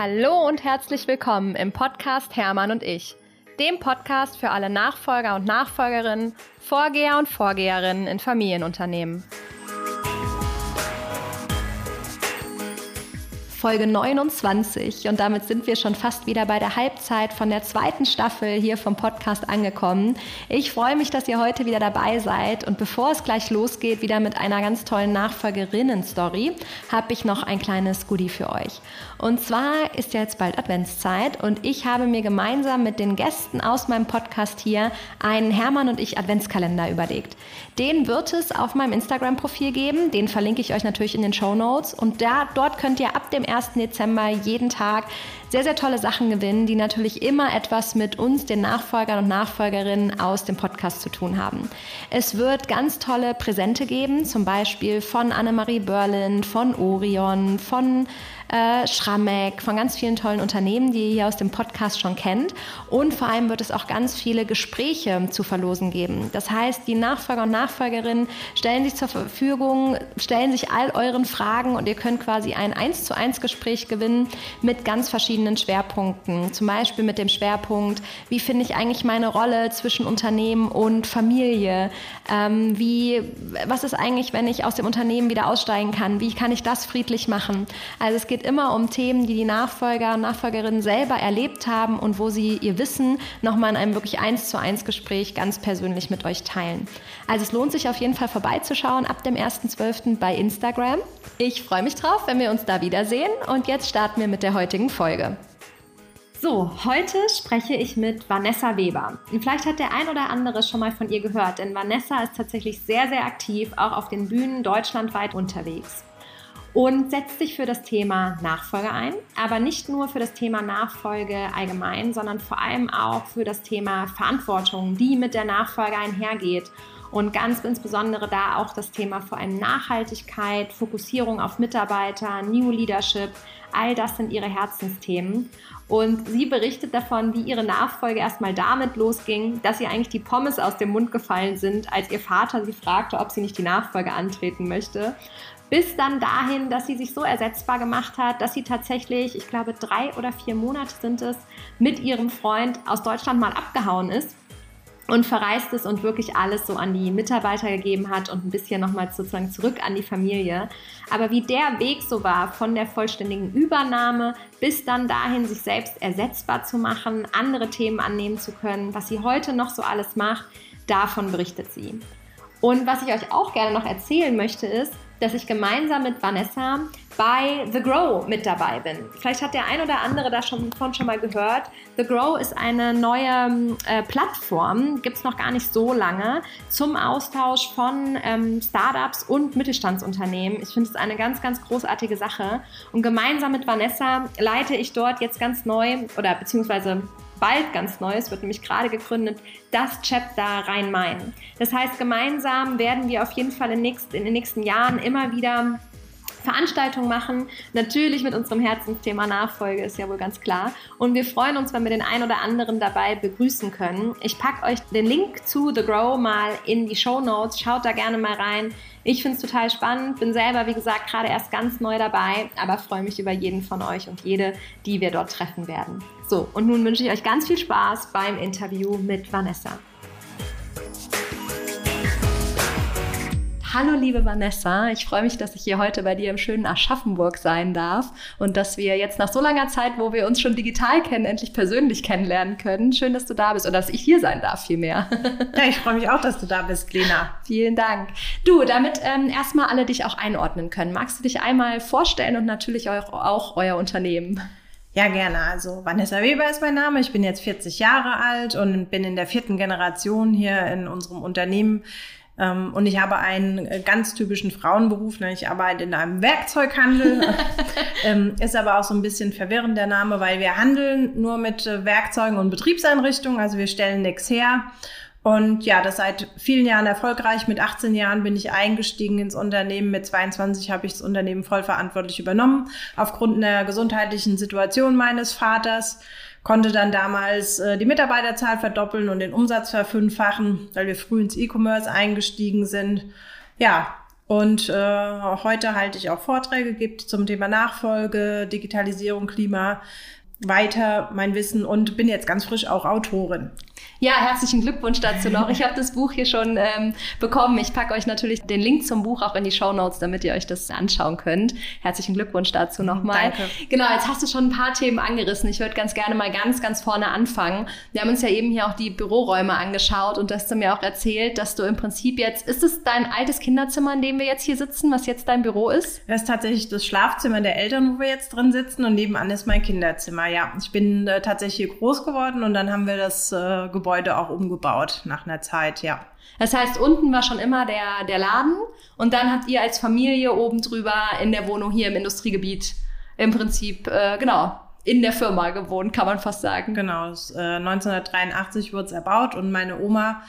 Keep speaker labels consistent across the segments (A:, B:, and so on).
A: Hallo und herzlich willkommen im Podcast Hermann und ich, dem Podcast für alle Nachfolger und Nachfolgerinnen, Vorgeher und Vorgeherinnen in Familienunternehmen. Folge 29 und damit sind wir schon fast wieder bei der Halbzeit von der zweiten Staffel hier vom Podcast angekommen. Ich freue mich, dass ihr heute wieder dabei seid und bevor es gleich losgeht, wieder mit einer ganz tollen Nachfolgerinnen-Story, habe ich noch ein kleines Goodie für euch. Und zwar ist ja jetzt bald Adventszeit und ich habe mir gemeinsam mit den Gästen aus meinem Podcast hier einen Hermann und ich Adventskalender überlegt. Den wird es auf meinem Instagram-Profil geben, den verlinke ich euch natürlich in den Show Notes und da, dort könnt ihr ab dem 1. Dezember jeden Tag sehr, sehr tolle Sachen gewinnen, die natürlich immer etwas mit uns, den Nachfolgern und Nachfolgerinnen aus dem Podcast zu tun haben. Es wird ganz tolle Präsente geben, zum Beispiel von Annemarie Berlin, von Orion, von äh, Schrammeck, von ganz vielen tollen Unternehmen, die ihr hier aus dem Podcast schon kennt. Und vor allem wird es auch ganz viele Gespräche zu verlosen geben. Das heißt, die Nachfolger und Nachfolgerinnen stellen sich zur Verfügung, stellen sich all euren Fragen und ihr könnt quasi ein 1 zu 1 Gespräch gewinnen mit ganz verschiedenen Schwerpunkten. Zum Beispiel mit dem Schwerpunkt, wie finde ich eigentlich meine Rolle zwischen Unternehmen und Familie? Ähm, wie, was ist eigentlich, wenn ich aus dem Unternehmen wieder aussteigen kann? Wie kann ich das friedlich machen? Also es geht geht immer um Themen, die die Nachfolger und Nachfolgerinnen selber erlebt haben und wo sie ihr Wissen nochmal in einem wirklich eins zu eins Gespräch ganz persönlich mit euch teilen. Also es lohnt sich auf jeden Fall vorbeizuschauen ab dem 1.12. bei Instagram. Ich freue mich drauf, wenn wir uns da wiedersehen und jetzt starten wir mit der heutigen Folge. So, heute spreche ich mit Vanessa Weber. vielleicht hat der ein oder andere schon mal von ihr gehört, denn Vanessa ist tatsächlich sehr, sehr aktiv, auch auf den Bühnen deutschlandweit unterwegs und setzt sich für das Thema Nachfolge ein, aber nicht nur für das Thema Nachfolge allgemein, sondern vor allem auch für das Thema Verantwortung, die mit der Nachfolge einhergeht. Und ganz insbesondere da auch das Thema vor allem Nachhaltigkeit, Fokussierung auf Mitarbeiter, New Leadership, all das sind ihre Herzensthemen. Und sie berichtet davon, wie ihre Nachfolge erstmal damit losging, dass ihr eigentlich die Pommes aus dem Mund gefallen sind, als ihr Vater sie fragte, ob sie nicht die Nachfolge antreten möchte bis dann dahin, dass sie sich so ersetzbar gemacht hat, dass sie tatsächlich, ich glaube, drei oder vier Monate sind es, mit ihrem Freund aus Deutschland mal abgehauen ist und verreist ist und wirklich alles so an die Mitarbeiter gegeben hat und ein bisschen nochmal sozusagen zurück an die Familie. Aber wie der Weg so war von der vollständigen Übernahme bis dann dahin, sich selbst ersetzbar zu machen, andere Themen annehmen zu können, was sie heute noch so alles macht, davon berichtet sie. Und was ich euch auch gerne noch erzählen möchte, ist, dass ich gemeinsam mit Vanessa bei The Grow mit dabei bin. Vielleicht hat der ein oder andere da schon von schon mal gehört. The Grow ist eine neue äh, Plattform, gibt es noch gar nicht so lange, zum Austausch von ähm, Startups und Mittelstandsunternehmen. Ich finde es eine ganz, ganz großartige Sache. Und gemeinsam mit Vanessa leite ich dort jetzt ganz neu oder beziehungsweise bald ganz Neues, wird nämlich gerade gegründet, das Chapter Rhein-Main. Das heißt, gemeinsam werden wir auf jeden Fall in, nächst, in den nächsten Jahren immer wieder Veranstaltungen machen. Natürlich mit unserem Herzensthema Nachfolge, ist ja wohl ganz klar. Und wir freuen uns, wenn wir den einen oder anderen dabei begrüßen können. Ich packe euch den Link zu The Grow mal in die Show Notes. Schaut da gerne mal rein. Ich finde es total spannend, bin selber, wie gesagt, gerade erst ganz neu dabei, aber freue mich über jeden von euch und jede, die wir dort treffen werden. So, und nun wünsche ich euch ganz viel Spaß beim Interview mit Vanessa. Hallo liebe Vanessa, ich freue mich, dass ich hier heute bei dir im schönen Aschaffenburg sein darf und dass wir jetzt nach so langer Zeit, wo wir uns schon digital kennen, endlich persönlich kennenlernen können. Schön, dass du da bist oder dass ich hier sein darf vielmehr.
B: Ja, ich freue mich auch, dass du da bist, Lena.
A: Vielen Dank. Du, damit ähm, erstmal alle dich auch einordnen können. Magst du dich einmal vorstellen und natürlich auch, auch euer Unternehmen?
B: Ja, gerne. Also Vanessa Weber ist mein Name. Ich bin jetzt 40 Jahre alt und bin in der vierten Generation hier in unserem Unternehmen ähm, und ich habe einen äh, ganz typischen Frauenberuf, ne? ich arbeite in einem Werkzeughandel. ähm, ist aber auch so ein bisschen verwirrend der Name, weil wir handeln nur mit äh, Werkzeugen und Betriebseinrichtungen, also wir stellen nichts her. Und ja, das seit vielen Jahren erfolgreich. Mit 18 Jahren bin ich eingestiegen ins Unternehmen. Mit 22 habe ich das Unternehmen vollverantwortlich übernommen, aufgrund der gesundheitlichen Situation meines Vaters konnte dann damals äh, die Mitarbeiterzahl verdoppeln und den Umsatz verfünffachen, weil wir früh ins E-Commerce eingestiegen sind. Ja, Und äh, heute halte ich auch Vorträge, gibt zum Thema Nachfolge, Digitalisierung, Klima weiter mein Wissen und bin jetzt ganz frisch auch Autorin.
A: Ja, herzlichen Glückwunsch dazu noch. Ich habe das Buch hier schon ähm, bekommen. Ich packe euch natürlich den Link zum Buch auch in die Show Notes, damit ihr euch das anschauen könnt. Herzlichen Glückwunsch dazu nochmal.
B: Danke.
A: Genau, jetzt hast du schon ein paar Themen angerissen. Ich würde ganz gerne mal ganz, ganz vorne anfangen. Wir haben uns ja eben hier auch die Büroräume angeschaut und du hast du mir auch erzählt, dass du im Prinzip jetzt, ist es dein altes Kinderzimmer, in dem wir jetzt hier sitzen, was jetzt dein Büro ist?
B: Das ist tatsächlich das Schlafzimmer der Eltern, wo wir jetzt drin sitzen und nebenan ist mein Kinderzimmer. Ja, ich bin äh, tatsächlich hier groß geworden und dann haben wir das äh, Gebäude Gebäude auch umgebaut nach einer Zeit, ja.
A: Das heißt, unten war schon immer der, der Laden und dann habt ihr als Familie oben drüber in der Wohnung hier im Industriegebiet im Prinzip, äh, genau, in der Firma gewohnt, kann man fast sagen.
B: Genau, das, äh, 1983 wurde es erbaut und meine Oma,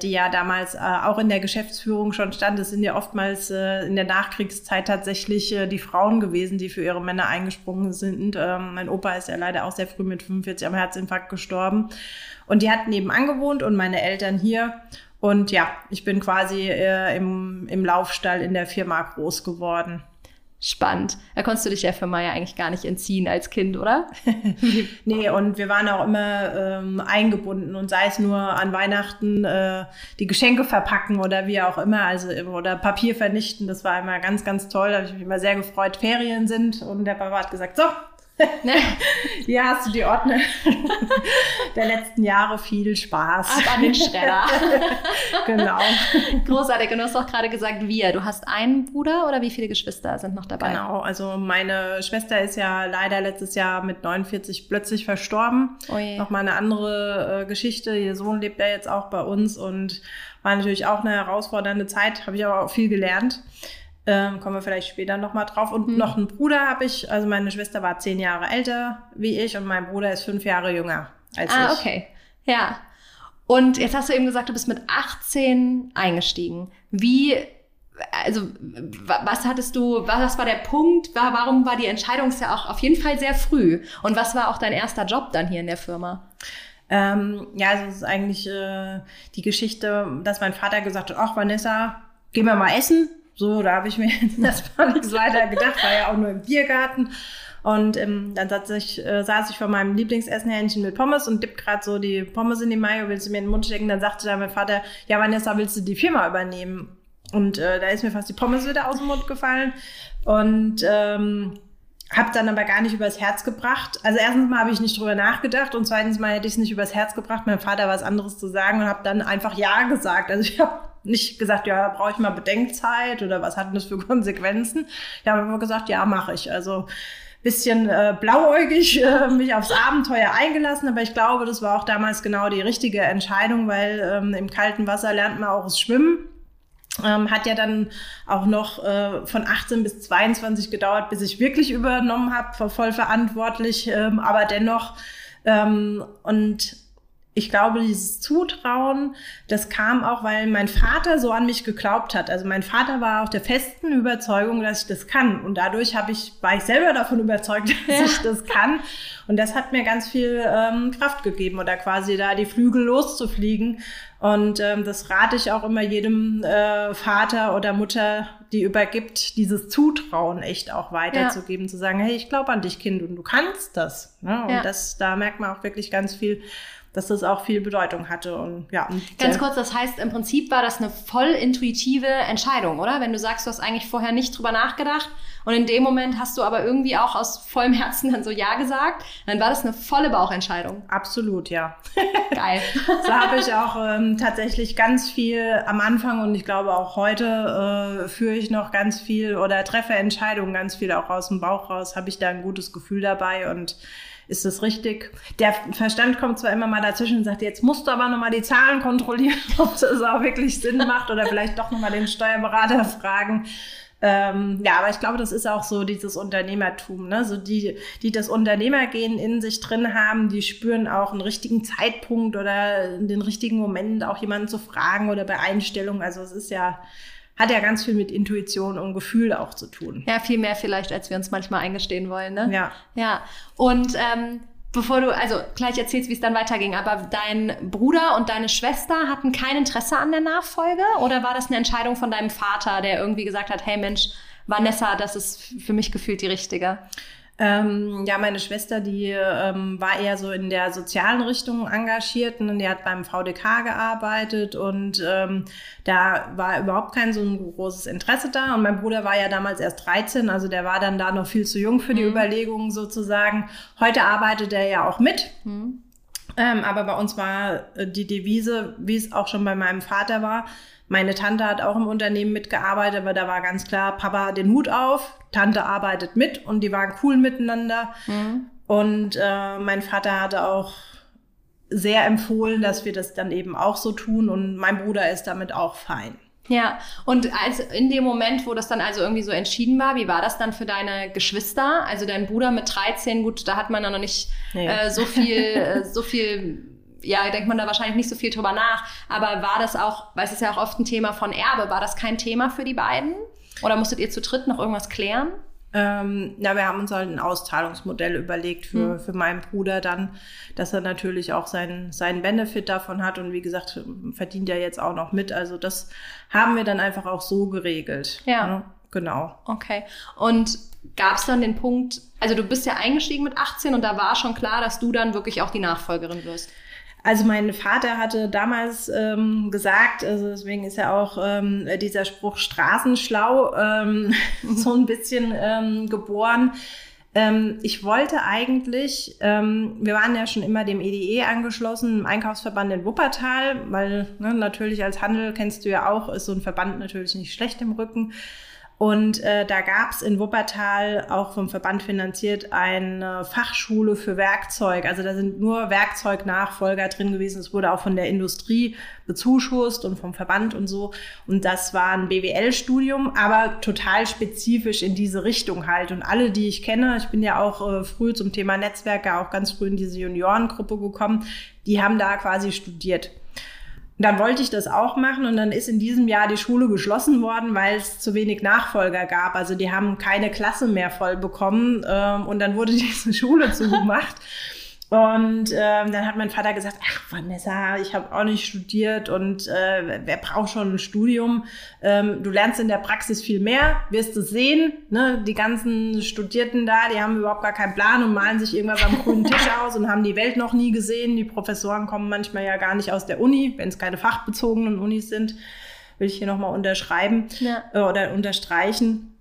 B: die ja damals äh, auch in der Geschäftsführung schon stand, es sind ja oftmals äh, in der Nachkriegszeit tatsächlich äh, die Frauen gewesen, die für ihre Männer eingesprungen sind. Ähm, mein Opa ist ja leider auch sehr früh mit 45 am Herzinfarkt gestorben. Und die hat nebenan gewohnt und meine Eltern hier. Und ja, ich bin quasi äh, im, im Laufstall in der Firma groß geworden.
A: Spannend. Da konntest du dich der Firma ja eigentlich gar nicht entziehen als Kind, oder?
B: nee, und wir waren auch immer ähm, eingebunden und sei es nur an Weihnachten äh, die Geschenke verpacken oder wie auch immer, also oder Papier vernichten, das war immer ganz, ganz toll. Da habe ich mich immer sehr gefreut, Ferien sind und der Papa hat gesagt, so, Hier hast du die Ordner der letzten Jahre viel Spaß.
A: Ab an den Schredder.
B: genau.
A: Großartig. Und du hast auch gerade gesagt, wir. Du hast einen Bruder oder wie viele Geschwister sind noch dabei?
B: Genau. Also meine Schwester ist ja leider letztes Jahr mit 49 plötzlich verstorben. Oh Nochmal eine andere äh, Geschichte. Ihr Sohn lebt ja jetzt auch bei uns und war natürlich auch eine herausfordernde Zeit. Habe ich aber auch viel gelernt. Ähm, kommen wir vielleicht später nochmal drauf. Und mhm. noch einen Bruder habe ich. Also meine Schwester war zehn Jahre älter wie ich und mein Bruder ist fünf Jahre jünger als
A: ah,
B: ich.
A: Ah, okay. Ja. Und jetzt hast du eben gesagt, du bist mit 18 eingestiegen. Wie, also, was hattest du, was war der Punkt? Warum war die Entscheidung ja auch auf jeden Fall sehr früh? Und was war auch dein erster Job dann hier in der Firma?
B: Ähm, ja, also es ist eigentlich äh, die Geschichte, dass mein Vater gesagt hat, ach Vanessa, gehen wir mal essen. So, da habe ich mir jetzt erstmal nichts weiter gedacht, war ja auch nur im Biergarten. Und ähm, dann saß ich, äh, saß ich vor meinem Lieblingsessenhähnchen mit Pommes und dipp gerade so die Pommes in die Mayo, willst du mir in den Mund stecken? Dann sagte dann mein Vater, ja Vanessa, willst du die Firma übernehmen? Und äh, da ist mir fast die Pommes wieder aus dem Mund gefallen. Und ähm, habe dann aber gar nicht übers Herz gebracht. Also erstens mal habe ich nicht drüber nachgedacht und zweitens mal hätte ich es nicht übers Herz gebracht, meinem Vater was anderes zu sagen und habe dann einfach Ja gesagt. Also ich habe nicht gesagt, ja, brauche ich mal Bedenkzeit oder was hat denn das für Konsequenzen? Ich habe einfach gesagt, ja, mache ich. Also bisschen äh, blauäugig äh, mich aufs Abenteuer eingelassen, aber ich glaube, das war auch damals genau die richtige Entscheidung, weil ähm, im kalten Wasser lernt man auch das Schwimmen. Ähm, hat ja dann auch noch äh, von 18 bis 22 gedauert, bis ich wirklich übernommen habe, voll verantwortlich, ähm, aber dennoch ähm, und ich glaube, dieses Zutrauen, das kam auch, weil mein Vater so an mich geglaubt hat. Also mein Vater war auch der festen Überzeugung, dass ich das kann. Und dadurch habe ich, war ich selber davon überzeugt, dass ja. ich das kann. Und das hat mir ganz viel ähm, Kraft gegeben oder quasi da die Flügel loszufliegen. Und ähm, das rate ich auch immer jedem äh, Vater oder Mutter, die übergibt, dieses Zutrauen echt auch weiterzugeben, ja. zu sagen, hey, ich glaube an dich, Kind, und du kannst das. Ne? Und ja. das, da merkt man auch wirklich ganz viel dass das auch viel Bedeutung hatte. Und ja.
A: Ganz kurz, das heißt, im Prinzip war das eine voll intuitive Entscheidung, oder? Wenn du sagst, du hast eigentlich vorher nicht drüber nachgedacht und in dem Moment hast du aber irgendwie auch aus vollem Herzen dann so Ja gesagt, dann war das eine volle Bauchentscheidung.
B: Absolut, ja.
A: Geil.
B: so habe ich auch ähm, tatsächlich ganz viel am Anfang und ich glaube auch heute äh, führe ich noch ganz viel oder treffe Entscheidungen ganz viel auch aus dem Bauch raus, habe ich da ein gutes Gefühl dabei und ist das richtig? Der Verstand kommt zwar immer mal dazwischen und sagt, jetzt musst du aber nochmal die Zahlen kontrollieren, ob das auch wirklich Sinn macht oder vielleicht doch nochmal den Steuerberater fragen. Ähm, ja, aber ich glaube, das ist auch so dieses Unternehmertum. Ne? So die, die das Unternehmergehen in sich drin haben, die spüren auch einen richtigen Zeitpunkt oder den richtigen Moment, auch jemanden zu fragen oder bei Einstellungen. Also es ist ja hat ja ganz viel mit Intuition und Gefühl auch zu tun.
A: Ja, viel mehr vielleicht, als wir uns manchmal eingestehen wollen. Ne?
B: Ja.
A: Ja. Und ähm, bevor du, also gleich erzählst, wie es dann weiterging, aber dein Bruder und deine Schwester hatten kein Interesse an der Nachfolge oder war das eine Entscheidung von deinem Vater, der irgendwie gesagt hat, hey Mensch, Vanessa, das ist für mich gefühlt die richtige?
B: Ähm, ja, meine Schwester, die ähm, war eher so in der sozialen Richtung engagiert und die hat beim VDK gearbeitet und ähm, da war überhaupt kein so ein großes Interesse da. Und mein Bruder war ja damals erst 13, also der war dann da noch viel zu jung für die mhm. Überlegungen sozusagen. Heute arbeitet er ja auch mit. Mhm. Ähm, aber bei uns war äh, die Devise, wie es auch schon bei meinem Vater war, meine Tante hat auch im Unternehmen mitgearbeitet, aber da war ganz klar, Papa hat den Hut auf, Tante arbeitet mit und die waren cool miteinander. Mhm. Und äh, mein Vater hatte auch sehr empfohlen, dass wir das dann eben auch so tun und mein Bruder ist damit auch fein.
A: Ja, und als in dem Moment, wo das dann also irgendwie so entschieden war, wie war das dann für deine Geschwister? Also dein Bruder mit 13, gut, da hat man dann noch nicht nee. äh, so viel, äh, so viel ja, denkt man da wahrscheinlich nicht so viel drüber nach. Aber war das auch, weil es ist ja auch oft ein Thema von Erbe, war das kein Thema für die beiden? Oder musstet ihr zu dritt noch irgendwas klären?
B: Ähm, ja, wir haben uns halt ein Auszahlungsmodell überlegt für, mhm. für meinen Bruder dann, dass er natürlich auch seinen, seinen Benefit davon hat und wie gesagt, verdient er jetzt auch noch mit. Also das haben wir dann einfach auch so geregelt.
A: Ja. ja ne? genau. Okay. Und gab es dann den Punkt, also du bist ja eingestiegen mit 18 und da war schon klar, dass du dann wirklich auch die Nachfolgerin wirst.
B: Also mein Vater hatte damals ähm, gesagt, also deswegen ist ja auch ähm, dieser Spruch Straßenschlau ähm, so ein bisschen ähm, geboren. Ähm, ich wollte eigentlich, ähm, wir waren ja schon immer dem EDE e angeschlossen, im Einkaufsverband in Wuppertal, weil ne, natürlich als Handel kennst du ja auch, ist so ein Verband natürlich nicht schlecht im Rücken. Und äh, da gab es in Wuppertal auch vom Verband finanziert eine Fachschule für Werkzeug. Also da sind nur Werkzeugnachfolger drin gewesen. Es wurde auch von der Industrie bezuschusst und vom Verband und so. Und das war ein BWL-Studium, aber total spezifisch in diese Richtung halt. Und alle, die ich kenne, ich bin ja auch äh, früh zum Thema Netzwerke auch ganz früh in diese Juniorengruppe gekommen, die haben da quasi studiert dann wollte ich das auch machen und dann ist in diesem Jahr die Schule geschlossen worden, weil es zu wenig Nachfolger gab. Also die haben keine Klasse mehr voll bekommen ähm, und dann wurde diese Schule zugemacht. Und ähm, dann hat mein Vater gesagt, ach Vanessa, ich habe auch nicht studiert und äh, wer braucht schon ein Studium? Ähm, du lernst in der Praxis viel mehr, wirst du sehen. Ne? Die ganzen Studierten da, die haben überhaupt gar keinen Plan und malen sich irgendwas am grünen Tisch aus und haben die Welt noch nie gesehen. Die Professoren kommen manchmal ja gar nicht aus der Uni, wenn es keine fachbezogenen Unis sind. Will ich hier nochmal unterschreiben ja. äh, oder unterstreichen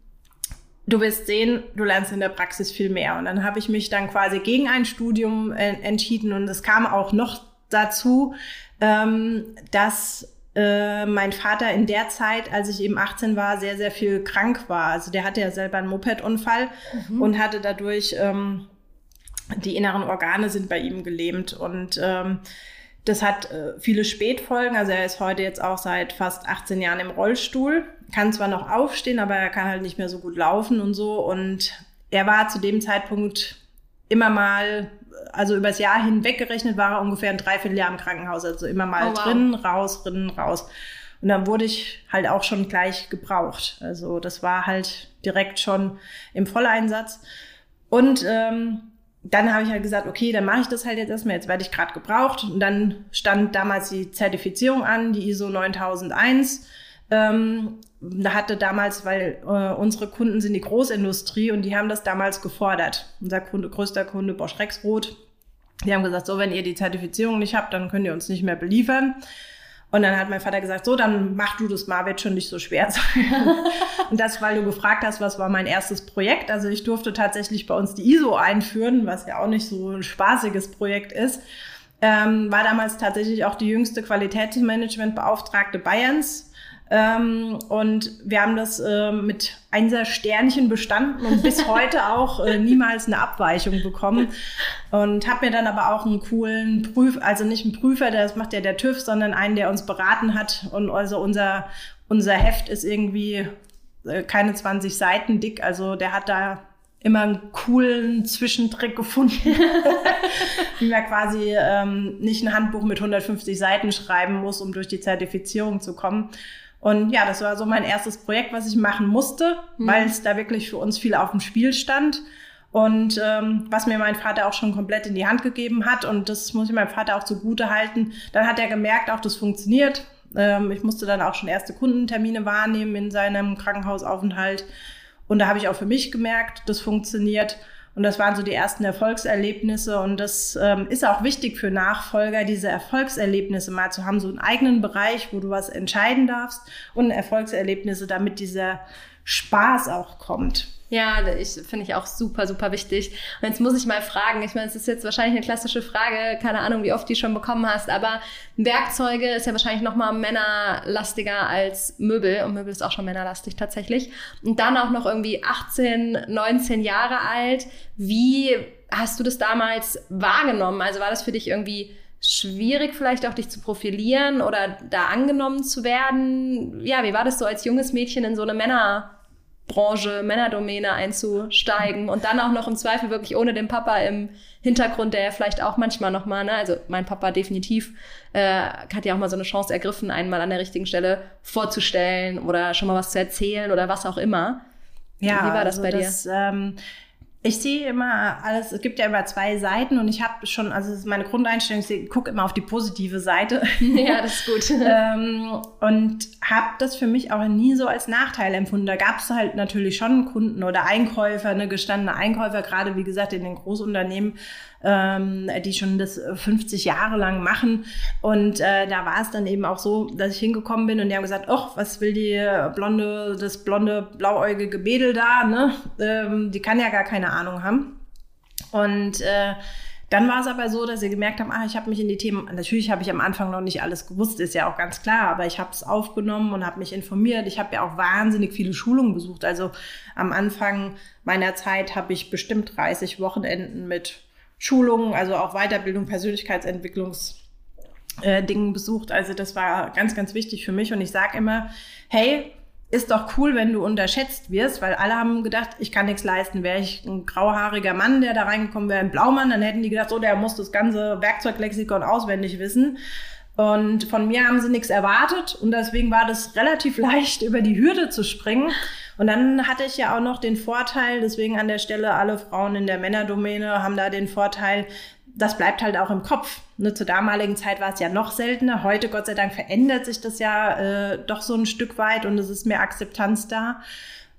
B: du wirst sehen, du lernst in der Praxis viel mehr. Und dann habe ich mich dann quasi gegen ein Studium äh, entschieden und es kam auch noch dazu, ähm, dass äh, mein Vater in der Zeit, als ich eben 18 war, sehr, sehr viel krank war. Also der hatte ja selber einen Mopedunfall mhm. und hatte dadurch, ähm, die inneren Organe sind bei ihm gelähmt und ähm, das hat äh, viele Spätfolgen. Also er ist heute jetzt auch seit fast 18 Jahren im Rollstuhl, kann zwar noch aufstehen, aber er kann halt nicht mehr so gut laufen und so. Und er war zu dem Zeitpunkt immer mal, also übers Jahr hinweg gerechnet, war er ungefähr ein Dreivierteljahr im Krankenhaus. Also immer mal oh, wow. drin, raus, drin, raus. Und dann wurde ich halt auch schon gleich gebraucht. Also das war halt direkt schon im Volleinsatz. Und ähm, dann habe ich halt gesagt, okay, dann mache ich das halt jetzt erstmal, jetzt werde ich gerade gebraucht. Und dann stand damals die Zertifizierung an, die ISO 9001. Ähm, hatte damals, weil äh, unsere Kunden sind die Großindustrie und die haben das damals gefordert. Unser Kunde, größter Kunde Bosch Rexroth, die haben gesagt, so, wenn ihr die Zertifizierung nicht habt, dann könnt ihr uns nicht mehr beliefern. Und dann hat mein Vater gesagt, so, dann mach du das mal, wird schon nicht so schwer sein. und das, weil du gefragt hast, was war mein erstes Projekt. Also ich durfte tatsächlich bei uns die ISO einführen, was ja auch nicht so ein spaßiges Projekt ist. Ähm, war damals tatsächlich auch die jüngste Qualitätsmanagementbeauftragte Bayerns. Ähm, und wir haben das äh, mit Einser Sternchen bestanden und bis heute auch äh, niemals eine Abweichung bekommen. Und habe mir dann aber auch einen coolen Prüf, also nicht einen Prüfer, das macht ja der TÜV, sondern einen, der uns beraten hat. Und also unser, unser Heft ist irgendwie äh, keine 20 Seiten dick. Also der hat da immer einen coolen Zwischentrick gefunden, wie man quasi ähm, nicht ein Handbuch mit 150 Seiten schreiben muss, um durch die Zertifizierung zu kommen. Und ja, das war so mein erstes Projekt, was ich machen musste, mhm. weil es da wirklich für uns viel auf dem Spiel stand. Und ähm, was mir mein Vater auch schon komplett in die Hand gegeben hat, und das muss ich meinem Vater auch zugute halten, dann hat er gemerkt, auch das funktioniert. Ähm, ich musste dann auch schon erste Kundentermine wahrnehmen in seinem Krankenhausaufenthalt. Und da habe ich auch für mich gemerkt, das funktioniert. Und das waren so die ersten Erfolgserlebnisse. Und das ähm, ist auch wichtig für Nachfolger, diese Erfolgserlebnisse mal zu haben, so einen eigenen Bereich, wo du was entscheiden darfst und Erfolgserlebnisse, damit dieser Spaß auch kommt.
A: Ja, ich finde ich auch super, super wichtig. Und jetzt muss ich mal fragen, ich meine, es ist jetzt wahrscheinlich eine klassische Frage, keine Ahnung, wie oft die schon bekommen hast, aber Werkzeuge ist ja wahrscheinlich noch mal männerlastiger als Möbel und Möbel ist auch schon männerlastig tatsächlich. Und dann auch noch irgendwie 18, 19 Jahre alt. Wie hast du das damals wahrgenommen? Also war das für dich irgendwie schwierig vielleicht auch dich zu profilieren oder da angenommen zu werden? Ja, wie war das so als junges Mädchen in so eine Männer Branche, Männerdomäne einzusteigen und dann auch noch im Zweifel wirklich ohne den Papa im Hintergrund, der ja vielleicht auch manchmal nochmal, ne, also mein Papa definitiv, äh, hat ja auch mal so eine Chance ergriffen, einmal an der richtigen Stelle vorzustellen oder schon mal was zu erzählen oder was auch immer.
B: Ja, wie war das also bei dir? Das, ähm, ich sehe immer alles, es gibt ja immer zwei Seiten und ich habe schon, also ist meine Grundeinstellung, ich gucke immer auf die positive Seite.
A: Ja, das ist gut.
B: ähm, und habe das für mich auch nie so als Nachteil empfunden. Da gab es halt natürlich schon Kunden oder Einkäufer, ne, gestandene Einkäufer, gerade wie gesagt in den Großunternehmen, ähm, die schon das 50 Jahre lang machen. Und äh, da war es dann eben auch so, dass ich hingekommen bin und die haben gesagt, ach, was will die blonde, das blonde, blauäugige Mädel da, ne? Ähm, die kann ja gar keine Ahnung haben. Und äh, dann war es aber so, dass sie gemerkt haben, ah, ich habe mich in die Themen, natürlich habe ich am Anfang noch nicht alles gewusst, ist ja auch ganz klar, aber ich habe es aufgenommen und habe mich informiert. Ich habe ja auch wahnsinnig viele Schulungen besucht. Also am Anfang meiner Zeit habe ich bestimmt 30 Wochenenden mit Schulungen, also auch Weiterbildung, Persönlichkeitsentwicklungs äh, Dingen besucht. Also das war ganz, ganz wichtig für mich. Und ich sage immer, hey, ist doch cool, wenn du unterschätzt wirst, weil alle haben gedacht, ich kann nichts leisten. Wäre ich ein grauhaariger Mann, der da reingekommen wäre, ein Blaumann, dann hätten die gedacht, so, der muss das ganze Werkzeuglexikon auswendig wissen. Und von mir haben sie nichts erwartet und deswegen war das relativ leicht, über die Hürde zu springen. Und dann hatte ich ja auch noch den Vorteil, deswegen an der Stelle alle Frauen in der Männerdomäne haben da den Vorteil, das bleibt halt auch im Kopf. Ne, zur damaligen Zeit war es ja noch seltener. Heute, Gott sei Dank, verändert sich das ja äh, doch so ein Stück weit und es ist mehr Akzeptanz da.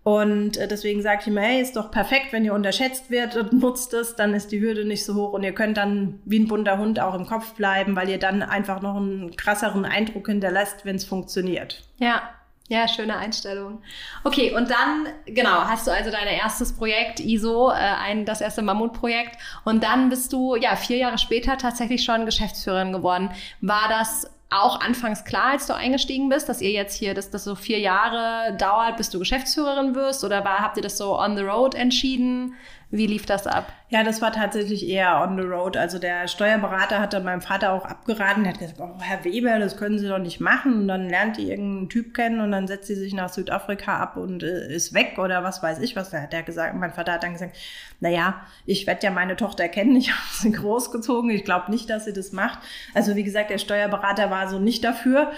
B: Und äh, deswegen sage ich immer, hey, ist doch perfekt, wenn ihr unterschätzt und nutzt es, dann ist die Hürde nicht so hoch und ihr könnt dann wie ein bunter Hund auch im Kopf bleiben, weil ihr dann einfach noch einen krasseren Eindruck hinterlässt, wenn es funktioniert.
A: Ja, ja, schöne Einstellung. Okay, und dann, genau, hast du also dein erstes Projekt, ISO, äh, ein, das erste Mammutprojekt. Und dann bist du, ja, vier Jahre später tatsächlich schon Geschäftsführerin geworden. War das auch anfangs klar, als du eingestiegen bist, dass ihr jetzt hier, dass das so vier Jahre dauert, bis du Geschäftsführerin wirst? Oder war, habt ihr das so on the road entschieden? Wie lief das ab?
B: Ja, das war tatsächlich eher on the road. Also der Steuerberater hat dann meinem Vater auch abgeraten. Er hat gesagt, oh, Herr Weber, das können Sie doch nicht machen. Und dann lernt die irgendeinen Typ kennen und dann setzt sie sich nach Südafrika ab und äh, ist weg oder was weiß ich was. Da hat er gesagt, mein Vater hat dann gesagt, na ja, ich werde ja meine Tochter kennen. Ich habe sie großgezogen. Ich glaube nicht, dass sie das macht. Also wie gesagt, der Steuerberater war so nicht dafür.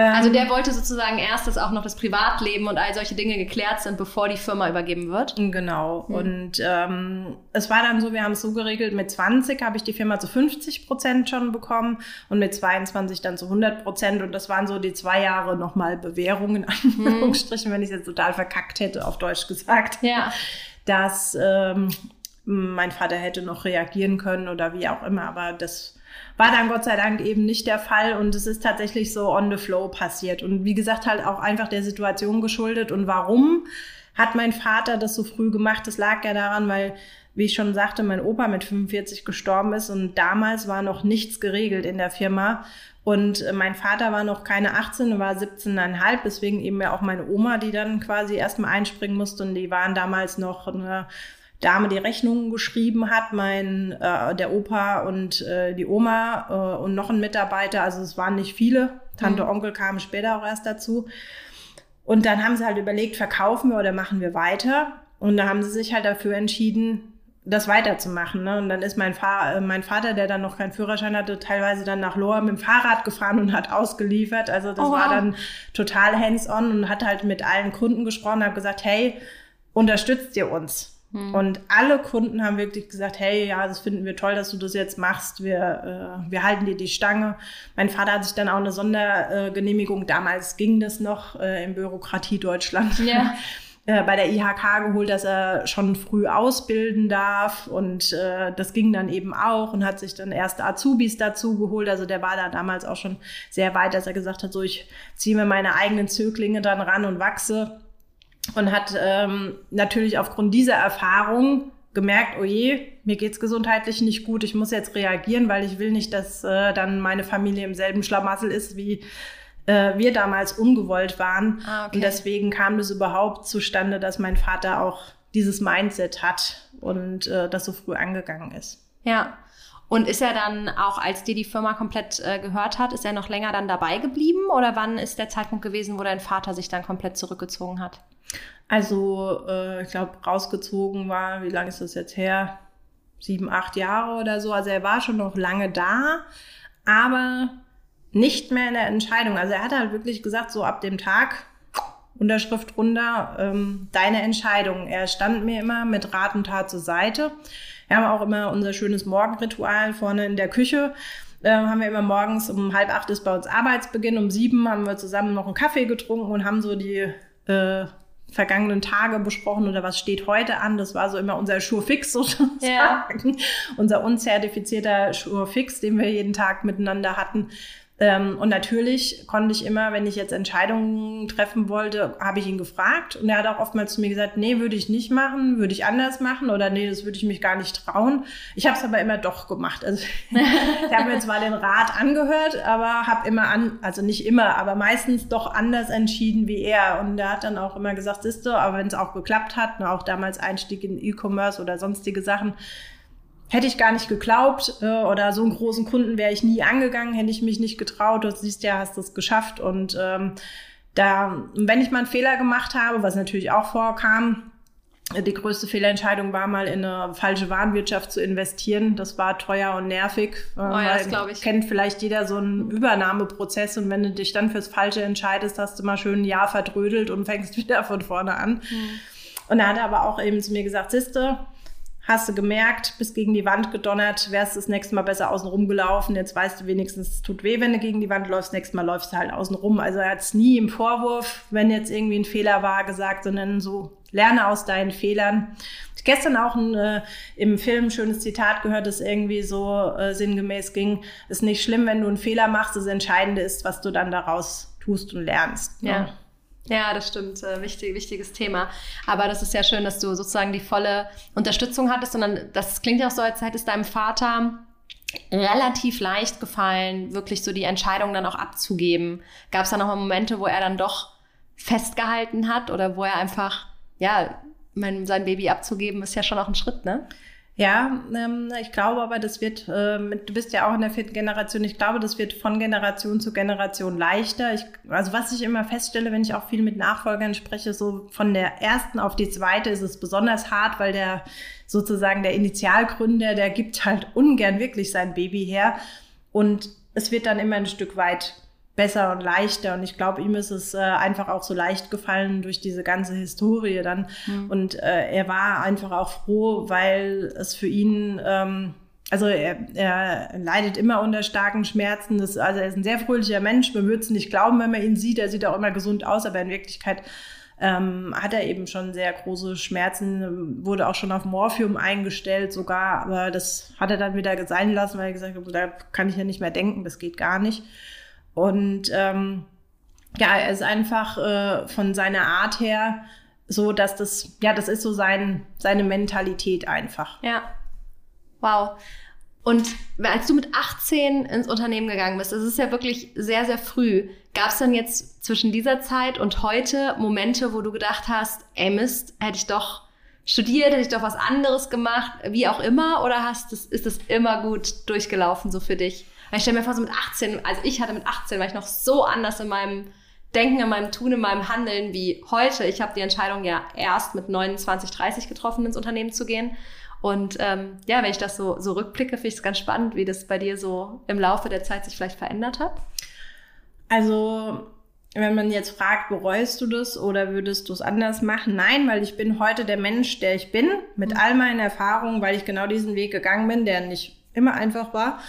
A: Also der ähm, wollte sozusagen erst, dass auch noch das Privatleben und all solche Dinge geklärt sind, bevor die Firma übergeben wird.
B: Genau. Hm. Und ähm, es war dann so, wir haben es so geregelt, mit 20 habe ich die Firma zu 50 Prozent schon bekommen und mit 22 dann zu 100 Prozent. Und das waren so die zwei Jahre nochmal Bewährung in hm. Anführungsstrichen, hm. wenn ich es jetzt total verkackt hätte, auf Deutsch gesagt.
A: Ja.
B: Dass ähm, mein Vater hätte noch reagieren können oder wie auch immer, aber das war dann Gott sei Dank eben nicht der Fall und es ist tatsächlich so on the flow passiert. Und wie gesagt, halt auch einfach der Situation geschuldet. Und warum hat mein Vater das so früh gemacht? Das lag ja daran, weil wie ich schon sagte, mein Opa mit 45 gestorben ist und damals war noch nichts geregelt in der Firma. Und äh, mein Vater war noch keine 18, war 17,5, deswegen eben ja auch meine Oma, die dann quasi erstmal einspringen musste. Und die waren damals noch eine Dame die Rechnungen geschrieben hat, mein äh, der Opa und äh, die Oma äh, und noch ein Mitarbeiter. Also es waren nicht viele. Tante, mhm. Onkel kamen später auch erst dazu. Und dann haben sie halt überlegt, verkaufen wir oder machen wir weiter? Und da haben sie sich halt dafür entschieden, das weiterzumachen. Ne? Und dann ist mein, Fahr äh, mein Vater, der dann noch keinen Führerschein hatte, teilweise dann nach Lohr mit dem Fahrrad gefahren und hat ausgeliefert. Also das oh, wow. war dann total hands-on und hat halt mit allen Kunden gesprochen, hat gesagt, hey, unterstützt ihr uns? Hm. Und alle Kunden haben wirklich gesagt, hey, ja, das finden wir toll, dass du das jetzt machst. Wir, äh, wir halten dir die Stange. Mein Vater hat sich dann auch eine Sondergenehmigung, damals ging das noch äh, in Bürokratie Deutschland, ja. Äh, bei der IHK geholt, dass er schon früh ausbilden darf. Und äh, das ging dann eben auch und hat sich dann erste Azubis dazu geholt. Also der war da damals auch schon sehr weit, dass er gesagt hat, so ich ziehe mir meine eigenen Zöglinge dann ran und wachse und hat ähm, natürlich aufgrund dieser Erfahrung gemerkt, oh je, mir geht's gesundheitlich nicht gut, ich muss jetzt reagieren, weil ich will nicht, dass äh, dann meine Familie im selben Schlamassel ist, wie äh, wir damals ungewollt waren. Ah, okay. Und deswegen kam das überhaupt zustande, dass mein Vater auch dieses Mindset hat und äh, das so früh angegangen ist.
A: Ja. Und ist er dann auch, als dir die Firma komplett äh, gehört hat, ist er noch länger dann dabei geblieben? Oder wann ist der Zeitpunkt gewesen, wo dein Vater sich dann komplett zurückgezogen hat?
B: Also, äh, ich glaube, rausgezogen war, wie lange ist das jetzt her? Sieben, acht Jahre oder so. Also er war schon noch lange da, aber nicht mehr in der Entscheidung. Also er hat halt wirklich gesagt, so ab dem Tag, Unterschrift runter, ähm, deine Entscheidung. Er stand mir immer mit Rat und Tat zur Seite. Wir haben auch immer unser schönes Morgenritual vorne in der Küche. Äh, haben wir immer morgens um halb acht ist bei uns Arbeitsbeginn. Um sieben haben wir zusammen noch einen Kaffee getrunken und haben so die äh, vergangenen Tage besprochen oder was steht heute an. Das war so immer unser Schurfix sozusagen. Ja. Unser unzertifizierter Schurfix, den wir jeden Tag miteinander hatten. Ähm, und natürlich konnte ich immer, wenn ich jetzt Entscheidungen treffen wollte, habe ich ihn gefragt. Und er hat auch oftmals zu mir gesagt, nee, würde ich nicht machen, würde ich anders machen oder nee, das würde ich mich gar nicht trauen. Ich habe es aber immer doch gemacht. Also ich habe mir zwar den Rat angehört, aber habe immer an, also nicht immer, aber meistens doch anders entschieden wie er. Und er hat dann auch immer gesagt, siehst du, aber wenn es auch geklappt hat, ne, auch damals Einstieg in E-Commerce oder sonstige Sachen, hätte ich gar nicht geglaubt äh, oder so einen großen Kunden wäre ich nie angegangen, hätte ich mich nicht getraut. Du siehst ja, hast es geschafft und ähm, da, wenn ich mal einen Fehler gemacht habe, was natürlich auch vorkam, die größte Fehlentscheidung war mal in eine falsche Warenwirtschaft zu investieren. Das war teuer und nervig.
A: Oh ja, das glaube ich.
B: Kennt vielleicht jeder so einen Übernahmeprozess und wenn du dich dann fürs Falsche entscheidest, hast du mal schön ein Jahr verdrödelt und fängst wieder von vorne an. Mhm. Und er hat aber auch eben zu mir gesagt, Siste, hast du gemerkt, bist gegen die Wand gedonnert, wärst das nächste Mal besser außen rum gelaufen. Jetzt weißt du wenigstens, es tut weh, wenn du gegen die Wand läufst. Nächstes Mal läufst du halt außen rum. Also er hat es nie im Vorwurf, wenn jetzt irgendwie ein Fehler war, gesagt, sondern so, lerne aus deinen Fehlern. Ich gestern auch ein, äh, im Film ein schönes Zitat gehört, das irgendwie so äh, sinngemäß ging. Ist nicht schlimm, wenn du einen Fehler machst. Das Entscheidende ist, was du dann daraus tust und lernst.
A: Ne? Ja. Ja, das stimmt. Äh, wichtig, wichtiges Thema. Aber das ist ja schön, dass du sozusagen die volle Unterstützung hattest, sondern das klingt ja auch so, als hätte es deinem Vater relativ leicht gefallen, wirklich so die Entscheidung dann auch abzugeben. Gab es da nochmal Momente, wo er dann doch festgehalten hat oder wo er einfach, ja, mein, sein Baby abzugeben, ist ja schon auch ein Schritt, ne?
B: Ja, ähm, ich glaube aber, das wird, äh, du bist ja auch in der vierten Generation, ich glaube, das wird von Generation zu Generation leichter. Ich, also was ich immer feststelle, wenn ich auch viel mit Nachfolgern spreche, so von der ersten auf die zweite ist es besonders hart, weil der sozusagen der Initialgründer, der gibt halt ungern wirklich sein Baby her. Und es wird dann immer ein Stück weit besser und leichter. Und ich glaube, ihm ist es äh, einfach auch so leicht gefallen durch diese ganze Historie dann. Mhm. Und äh, er war einfach auch froh, weil es für ihn, ähm, also er, er leidet immer unter starken Schmerzen. Das, also er ist ein sehr fröhlicher Mensch. Man würde es nicht glauben, wenn man ihn sieht. Er sieht auch immer gesund aus, aber in Wirklichkeit ähm, hat er eben schon sehr große Schmerzen, wurde auch schon auf Morphium eingestellt sogar, aber das hat er dann wieder sein lassen, weil er gesagt hat, da kann ich ja nicht mehr denken, das geht gar nicht. Und ähm, ja, er ist einfach äh, von seiner Art her so, dass das, ja, das ist so sein, seine Mentalität einfach.
A: Ja. Wow. Und als du mit 18 ins Unternehmen gegangen bist, das ist ja wirklich sehr, sehr früh, gab es dann jetzt zwischen dieser Zeit und heute Momente, wo du gedacht hast, ey Mist, hätte ich doch studiert, hätte ich doch was anderes gemacht, wie auch immer, oder hast ist das immer gut durchgelaufen so für dich? Weil ich stelle mir vor, so mit 18, also ich hatte mit 18, war ich noch so anders in meinem Denken, in meinem Tun, in meinem Handeln wie heute. Ich habe die Entscheidung ja erst mit 29, 30 getroffen, ins Unternehmen zu gehen. Und ähm, ja, wenn ich das so, so rückblicke, finde ich es ganz spannend, wie das bei dir so im Laufe der Zeit sich vielleicht verändert hat.
B: Also wenn man jetzt fragt, bereust du das oder würdest du es anders machen? Nein, weil ich bin heute der Mensch, der ich bin, mit mhm. all meinen Erfahrungen, weil ich genau diesen Weg gegangen bin, der nicht immer einfach war.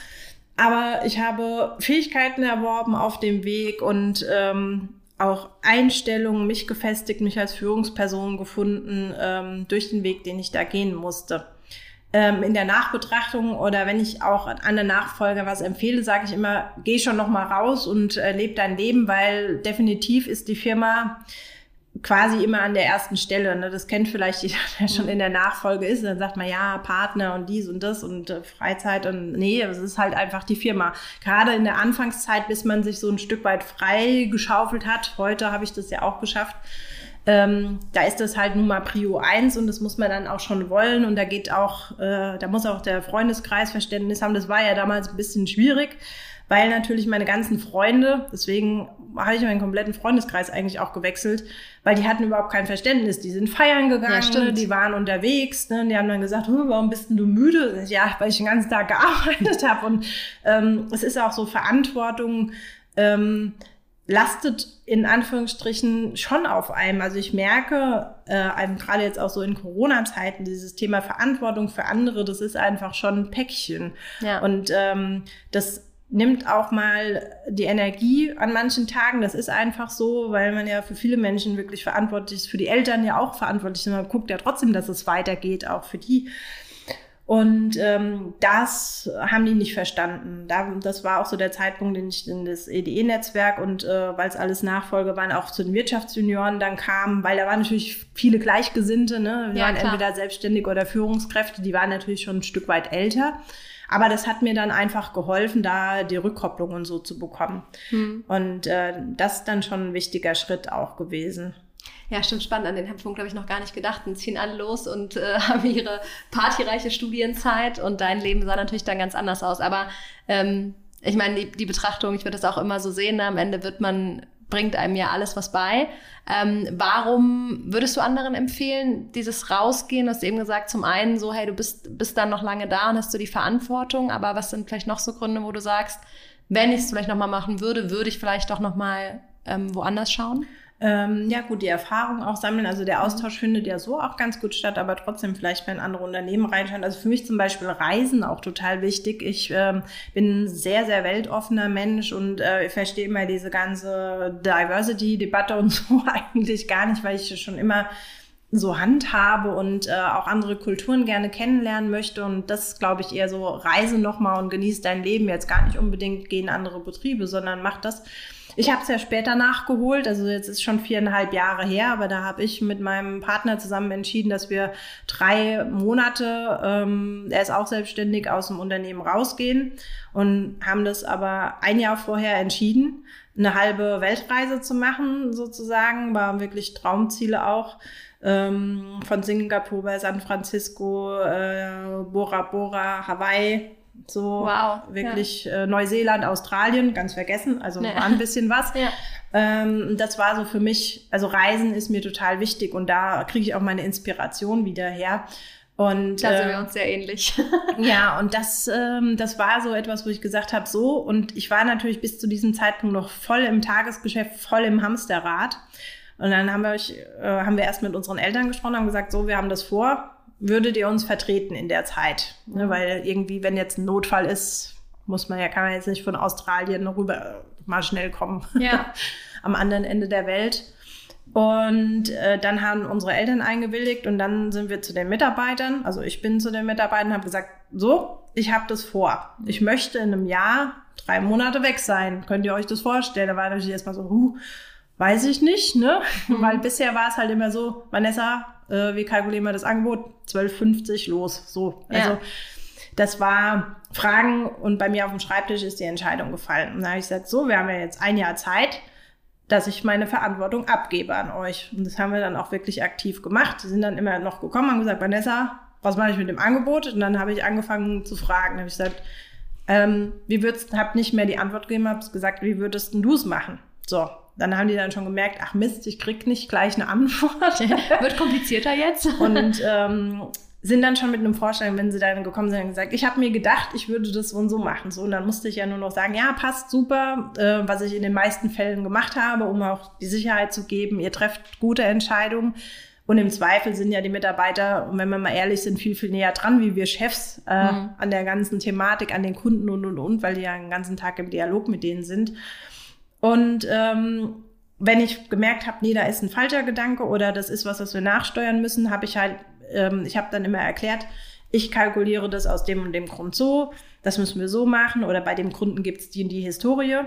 B: Aber ich habe Fähigkeiten erworben auf dem Weg und ähm, auch Einstellungen, mich gefestigt, mich als Führungsperson gefunden ähm, durch den Weg, den ich da gehen musste. Ähm, in der Nachbetrachtung oder wenn ich auch an der Nachfolge was empfehle, sage ich immer, geh schon noch mal raus und äh, leb dein Leben, weil definitiv ist die Firma quasi immer an der ersten Stelle. Ne? Das kennt vielleicht jeder, der schon in der Nachfolge ist. Dann sagt man, ja, Partner und dies und das und äh, Freizeit und nee, es ist halt einfach die Firma. Gerade in der Anfangszeit, bis man sich so ein Stück weit frei geschaufelt hat. Heute habe ich das ja auch geschafft ähm, da ist das halt nun mal Prio 1 und das muss man dann auch schon wollen und da geht auch, äh, da muss auch der Freundeskreis Verständnis haben. Das war ja damals ein bisschen schwierig, weil natürlich meine ganzen Freunde, deswegen habe ich meinen kompletten Freundeskreis eigentlich auch gewechselt, weil die hatten überhaupt kein Verständnis. Die sind feiern gegangen, ja, die waren unterwegs, ne, die haben dann gesagt, warum bist denn du müde? Ja, weil ich den ganzen Tag gearbeitet habe und ähm, es ist auch so Verantwortung, ähm, lastet in Anführungsstrichen schon auf einem. Also ich merke, äh, gerade jetzt auch so in Corona-Zeiten, dieses Thema Verantwortung für andere, das ist einfach schon ein Päckchen. Ja. Und ähm, das nimmt auch mal die Energie an manchen Tagen. Das ist einfach so, weil man ja für viele Menschen wirklich verantwortlich ist, für die Eltern ja auch verantwortlich ist. Man guckt ja trotzdem, dass es weitergeht, auch für die. Und ähm, das haben die nicht verstanden. Da, das war auch so der Zeitpunkt, den ich in das EDE-Netzwerk und äh, weil es alles Nachfolge waren, auch zu den Wirtschaftsjunioren dann kam, weil da waren natürlich viele Gleichgesinnte, ne? Wir ja, waren klar. entweder selbstständig oder Führungskräfte, die waren natürlich schon ein Stück weit älter. Aber das hat mir dann einfach geholfen, da die Rückkopplung und so zu bekommen. Hm. Und äh, das ist dann schon ein wichtiger Schritt auch gewesen.
A: Ja, stimmt, spannend. An den Punkt habe ich noch gar nicht gedacht. Dann ziehen alle los und äh, haben ihre partyreiche Studienzeit und dein Leben sah natürlich dann ganz anders aus. Aber ähm, ich meine, die, die Betrachtung, ich würde das auch immer so sehen, am Ende wird man bringt einem ja alles was bei. Ähm, warum würdest du anderen empfehlen, dieses Rausgehen? Du hast eben gesagt, zum einen so, hey, du bist, bist dann noch lange da und hast du die Verantwortung, aber was sind vielleicht noch so Gründe, wo du sagst, wenn ich es vielleicht nochmal machen würde, würde ich vielleicht doch nochmal ähm, woanders schauen?
B: Ähm, ja, gut, die Erfahrung auch sammeln. Also der Austausch findet ja so auch ganz gut statt, aber trotzdem vielleicht mal in andere Unternehmen reinschauen. Also für mich zum Beispiel Reisen auch total wichtig. Ich ähm, bin ein sehr, sehr weltoffener Mensch und äh, verstehe immer diese ganze Diversity-Debatte und so eigentlich gar nicht, weil ich schon immer so handhabe und äh, auch andere Kulturen gerne kennenlernen möchte. Und das glaube ich, eher so Reise nochmal und genieß dein Leben. Jetzt gar nicht unbedingt gehen andere Betriebe, sondern mach das, ich habe es ja später nachgeholt, also jetzt ist schon viereinhalb Jahre her, aber da habe ich mit meinem Partner zusammen entschieden, dass wir drei Monate, ähm, er ist auch selbstständig, aus dem Unternehmen rausgehen und haben das aber ein Jahr vorher entschieden, eine halbe Weltreise zu machen, sozusagen, war wirklich Traumziele auch ähm, von Singapur bei San Francisco, äh, Bora Bora, Hawaii, so wow, wirklich ja. äh, Neuseeland, Australien, ganz vergessen. Also nee. war ein bisschen was. ja. ähm, das war so für mich, also Reisen ist mir total wichtig und da kriege ich auch meine Inspiration wieder her. Und,
A: da sind wir äh, uns sehr ähnlich.
B: ja, und das, ähm, das war so etwas, wo ich gesagt habe, so, und ich war natürlich bis zu diesem Zeitpunkt noch voll im Tagesgeschäft, voll im Hamsterrad. Und dann haben wir, äh, haben wir erst mit unseren Eltern gesprochen, haben gesagt, so, wir haben das vor, würdet ihr uns vertreten in der Zeit? Ne, weil irgendwie, wenn jetzt ein Notfall ist, muss man ja, kann man jetzt nicht von Australien rüber mal schnell kommen. Ja. Am anderen Ende der Welt. Und äh, dann haben unsere Eltern eingewilligt und dann sind wir zu den Mitarbeitern, also ich bin zu den Mitarbeitern, habe gesagt, so, ich habe das vor. Ich möchte in einem Jahr drei Monate weg sein. Könnt ihr euch das vorstellen? Da war natürlich erstmal so, huh, weiß ich nicht, ne? Mhm. Weil bisher war es halt immer so, Vanessa, äh, wie kalkulieren wir das Angebot? 12,50 los. So. Also ja. das war Fragen und bei mir auf dem Schreibtisch ist die Entscheidung gefallen. Und da habe ich gesagt, so, wir haben ja jetzt ein Jahr Zeit, dass ich meine Verantwortung abgebe an euch. Und das haben wir dann auch wirklich aktiv gemacht. Sie sind dann immer noch gekommen und gesagt, Vanessa, was mache ich mit dem Angebot? Und dann habe ich angefangen zu fragen. Dann habe ich gesagt, ähm, wie würdest, hab nicht mehr die Antwort gegeben, habe gesagt, wie würdest du es machen? So, dann haben die dann schon gemerkt, ach Mist, ich krieg nicht gleich eine Antwort.
A: Wird komplizierter jetzt.
B: und ähm, sind dann schon mit einem Vorschlag, wenn sie dann gekommen sind gesagt, ich habe mir gedacht, ich würde das so und so machen. So, und dann musste ich ja nur noch sagen, ja, passt super, äh, was ich in den meisten Fällen gemacht habe, um auch die Sicherheit zu geben, ihr trefft gute Entscheidungen. Und im Zweifel sind ja die Mitarbeiter, wenn wir mal ehrlich sind, viel, viel näher dran, wie wir Chefs äh, mhm. an der ganzen Thematik, an den Kunden und, und, und, weil die ja den ganzen Tag im Dialog mit denen sind. Und ähm, wenn ich gemerkt habe, nee, da ist ein falscher Gedanke oder das ist was, was wir nachsteuern müssen, habe ich halt ähm, ich habe dann immer erklärt, ich kalkuliere das aus dem und dem Grund so, das müssen wir so machen oder bei dem Kunden gibt es die und die Historie.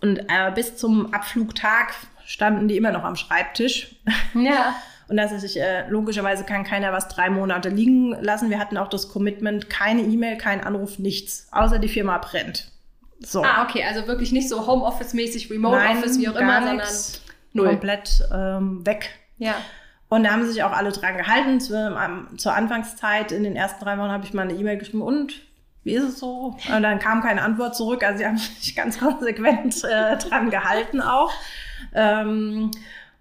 B: Und äh, bis zum Abflugtag standen die immer noch am Schreibtisch.
A: Ja.
B: Und das ist, äh, logischerweise kann keiner was drei Monate liegen lassen. Wir hatten auch das Commitment, keine E-Mail, kein Anruf, nichts, außer die Firma brennt.
A: So. Ah, okay, also wirklich nicht so Homeoffice-mäßig, Remote-Office, wie auch immer, sondern
B: null. komplett ähm, weg.
A: Ja.
B: Und da haben sich auch alle dran gehalten. Zur Anfangszeit, in den ersten drei Wochen, habe ich mal eine E-Mail geschrieben, und wie ist es so? Und dann kam keine Antwort zurück. Also sie haben sich ganz konsequent äh, dran gehalten auch. Ähm,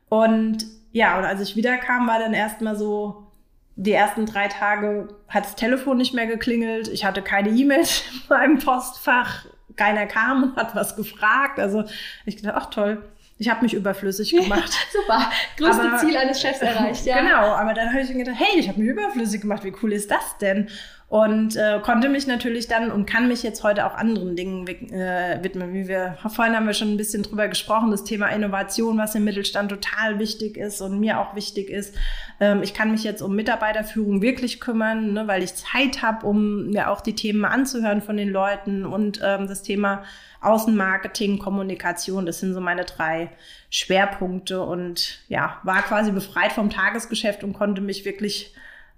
B: und ja, und als ich wiederkam, war dann erstmal so, die ersten drei Tage hat das Telefon nicht mehr geklingelt. Ich hatte keine E-Mails in meinem Postfach. Keiner kam und hat was gefragt. Also ich dachte, ach toll, ich habe mich überflüssig gemacht.
A: Super, größte aber, Ziel eines Chefs erreicht, ja.
B: Genau, aber dann habe ich mir gedacht, hey, ich habe mich überflüssig gemacht, wie cool ist das denn? Und äh, konnte mich natürlich dann und kann mich jetzt heute auch anderen Dingen äh, widmen. Wie wir vorhin haben wir schon ein bisschen drüber gesprochen, das Thema Innovation, was im Mittelstand total wichtig ist und mir auch wichtig ist. Ähm, ich kann mich jetzt um Mitarbeiterführung wirklich kümmern, ne, weil ich Zeit habe, um mir auch die Themen anzuhören von den Leuten und ähm, das Thema Außenmarketing, Kommunikation, das sind so meine drei Schwerpunkte und ja, war quasi befreit vom Tagesgeschäft und konnte mich wirklich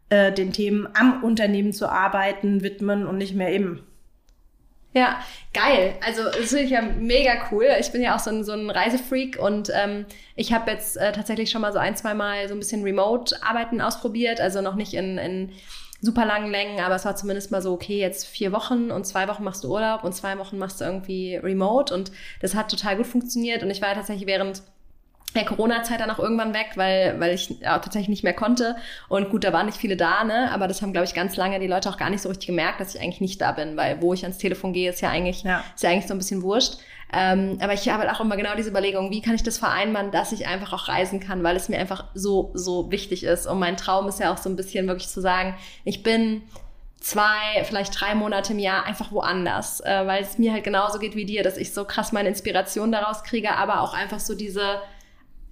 B: äh, den Themen am Unternehmen zu arbeiten widmen und nicht mehr eben
A: ja, geil. Also das finde ich ja mega cool. Ich bin ja auch so ein, so ein Reisefreak und ähm, ich habe jetzt äh, tatsächlich schon mal so ein, zwei Mal so ein bisschen Remote-Arbeiten ausprobiert. Also noch nicht in, in super langen Längen, aber es war zumindest mal so, okay, jetzt vier Wochen und zwei Wochen machst du Urlaub und zwei Wochen machst du irgendwie Remote und das hat total gut funktioniert und ich war tatsächlich während der Corona-Zeit dann auch irgendwann weg, weil, weil ich ja, tatsächlich nicht mehr konnte. Und gut, da waren nicht viele da, ne? Aber das haben, glaube ich, ganz lange die Leute auch gar nicht so richtig gemerkt, dass ich eigentlich nicht da bin, weil wo ich ans Telefon gehe, ist ja eigentlich, ja. ist ja eigentlich so ein bisschen wurscht. Ähm, aber ich habe halt auch immer genau diese Überlegung, wie kann ich das vereinbaren, dass ich einfach auch reisen kann, weil es mir einfach so, so wichtig ist. Und mein Traum ist ja auch so ein bisschen wirklich zu sagen, ich bin zwei, vielleicht drei Monate im Jahr einfach woanders, äh, weil es mir halt genauso geht wie dir, dass ich so krass meine Inspiration daraus kriege, aber auch einfach so diese,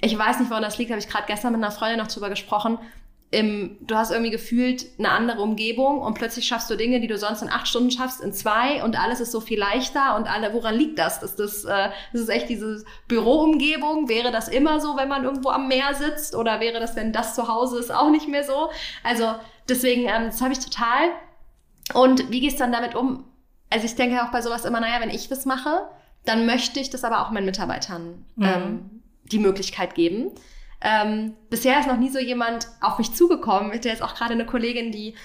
A: ich weiß nicht, woran das liegt, habe ich gerade gestern mit einer Freundin noch drüber gesprochen, im, du hast irgendwie gefühlt eine andere Umgebung und plötzlich schaffst du Dinge, die du sonst in acht Stunden schaffst, in zwei und alles ist so viel leichter und alle, woran liegt das? Ist das, äh, ist es echt diese Büroumgebung? Wäre das immer so, wenn man irgendwo am Meer sitzt oder wäre das, wenn das zu Hause ist, auch nicht mehr so? Also deswegen, ähm, das habe ich total. Und wie gehst du dann damit um? Also ich denke auch bei sowas immer, naja, wenn ich das mache, dann möchte ich das aber auch meinen Mitarbeitern mhm. ähm, die Möglichkeit geben. Ähm, bisher ist noch nie so jemand auf mich zugekommen. Ich hatte jetzt auch gerade eine Kollegin, die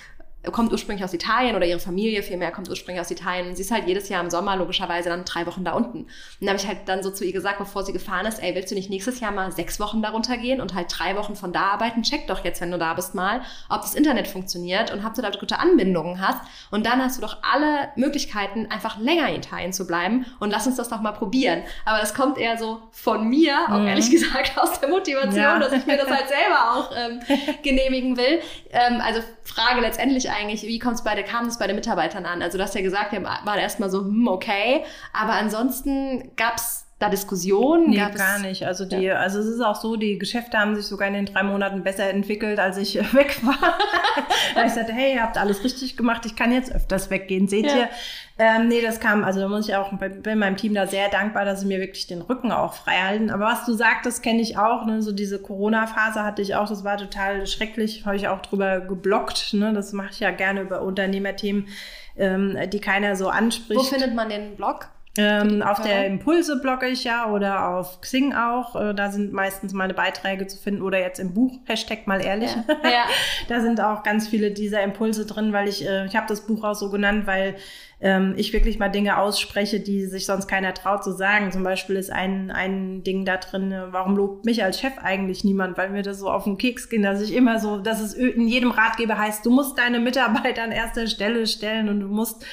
A: kommt ursprünglich aus Italien oder ihre Familie vielmehr kommt ursprünglich aus Italien. Und sie ist halt jedes Jahr im Sommer logischerweise dann drei Wochen da unten. Und dann habe ich halt dann so zu ihr gesagt, bevor sie gefahren ist, ey, willst du nicht nächstes Jahr mal sechs Wochen darunter gehen und halt drei Wochen von da arbeiten? Check doch jetzt, wenn du da bist mal, ob das Internet funktioniert und ob du da gute Anbindungen hast. Und dann hast du doch alle Möglichkeiten, einfach länger in Italien zu bleiben und lass uns das doch mal probieren. Aber das kommt eher so von mir, auch mhm. ehrlich gesagt aus der Motivation, ja. dass ich mir das halt selber auch ähm, genehmigen will. Ähm, also Frage letztendlich eigentlich, wie kommt es bei der, kam es bei den Mitarbeitern an? Also du hast ja gesagt, wir waren erstmal so, hm, okay, aber ansonsten gab es da Diskussionen?
B: Nee, gar nicht. Also die, ja. also es ist auch so, die Geschäfte haben sich sogar in den drei Monaten besser entwickelt, als ich weg war. da ich sagte, hey, ihr habt alles richtig gemacht, ich kann jetzt öfters weggehen, seht ja. ihr? Ähm, nee, das kam, also da muss ich auch bei, bei meinem Team da sehr dankbar, dass sie mir wirklich den Rücken auch frei halten. Aber was du sagtest, kenne ich auch, ne? so diese Corona-Phase hatte ich auch, das war total schrecklich, habe ich auch drüber geblockt, ne? das mache ich ja gerne über Unternehmerthemen, ähm, die keiner so anspricht. Wo
A: findet man den Blog?
B: Ähm, auf der Impulse blogge ich ja oder auf Xing auch. Äh, da sind meistens meine Beiträge zu finden oder jetzt im Buch, Hashtag mal ehrlich. Ja. ja. da sind auch ganz viele dieser Impulse drin, weil ich, äh, ich habe das Buch auch so genannt, weil ähm, ich wirklich mal Dinge ausspreche, die sich sonst keiner traut zu sagen. Zum Beispiel ist ein, ein Ding da drin, äh, warum lobt mich als Chef eigentlich niemand, weil mir das so auf den Keks ging, dass ich immer so, dass es in jedem Ratgeber heißt, du musst deine Mitarbeiter an erster Stelle stellen und du musst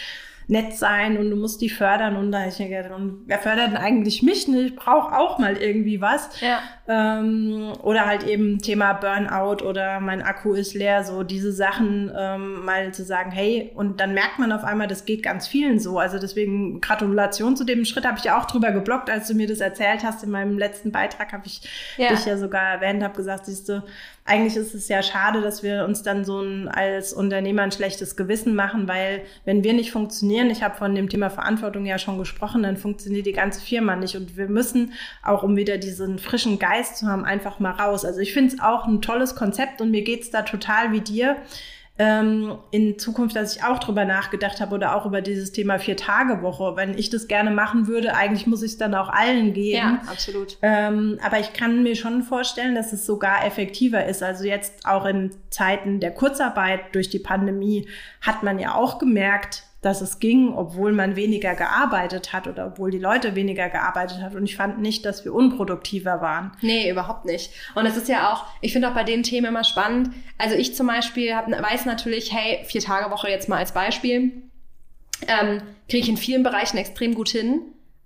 B: nett sein und du musst die fördern und da ich gedacht, und wer fördert denn eigentlich mich nicht? Ich brauche auch mal irgendwie was. Ja. Ähm, oder halt eben Thema Burnout oder mein Akku ist leer, so diese Sachen ähm, mal zu sagen, hey, und dann merkt man auf einmal, das geht ganz vielen so. Also deswegen Gratulation zu dem Schritt habe ich ja auch drüber geblockt, als du mir das erzählt hast. In meinem letzten Beitrag habe ich ja. dich ja sogar erwähnt, habe gesagt, siehst du, eigentlich ist es ja schade, dass wir uns dann so ein, als Unternehmer ein schlechtes Gewissen machen, weil wenn wir nicht funktionieren, ich habe von dem Thema Verantwortung ja schon gesprochen, dann funktioniert die ganze Firma nicht. Und wir müssen auch, um wieder diesen frischen Geist zu haben, einfach mal raus. Also ich finde es auch ein tolles Konzept und mir geht's da total wie dir ähm, in Zukunft, dass ich auch drüber nachgedacht habe oder auch über dieses Thema Vier-Tage-Woche. Wenn ich das gerne machen würde, eigentlich muss ich es dann auch allen geben.
A: Ja, absolut.
B: Ähm, aber ich kann mir schon vorstellen, dass es sogar effektiver ist. Also jetzt auch in Zeiten der Kurzarbeit durch die Pandemie hat man ja auch gemerkt, dass es ging, obwohl man weniger gearbeitet hat oder obwohl die Leute weniger gearbeitet hat. Und ich fand nicht, dass wir unproduktiver waren.
A: Nee, überhaupt nicht. Und es ist ja auch, ich finde auch bei den Themen immer spannend. Also ich zum Beispiel hab, weiß natürlich, hey, vier Tage Woche jetzt mal als Beispiel, ähm, kriege ich in vielen Bereichen extrem gut hin.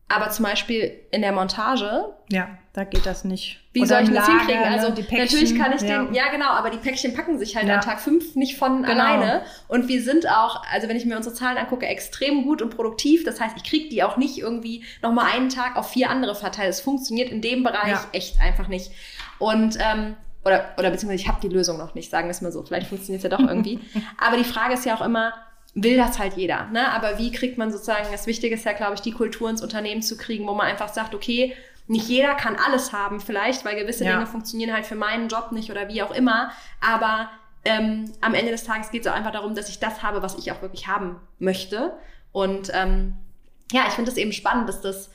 A: Aber zum Beispiel in der Montage.
B: Ja, da geht das nicht.
A: Wie Oder soll ich das Lager, hinkriegen? Ne, also Päckchen, natürlich kann ich ja. den, ja genau, aber die Päckchen packen sich halt ja. an Tag fünf nicht von genau. alleine. Und wir sind auch, also wenn ich mir unsere Zahlen angucke, extrem gut und produktiv. Das heißt, ich kriege die auch nicht irgendwie nochmal einen Tag auf vier andere verteilt. Es funktioniert in dem Bereich ja. echt einfach nicht. Und ähm, oder, oder beziehungsweise ich habe die Lösung noch nicht, sagen wir es mal so. Vielleicht funktioniert es ja doch irgendwie. aber die Frage ist ja auch immer, will das halt jeder. Ne? Aber wie kriegt man sozusagen, das Wichtige ist ja, glaube ich, die Kultur ins Unternehmen zu kriegen, wo man einfach sagt, okay, nicht jeder kann alles haben vielleicht, weil gewisse ja. Dinge funktionieren halt für meinen Job nicht oder wie auch immer. Aber ähm, am Ende des Tages geht es auch einfach darum, dass ich das habe, was ich auch wirklich haben möchte. Und ähm, ja, ich finde es eben spannend, dass das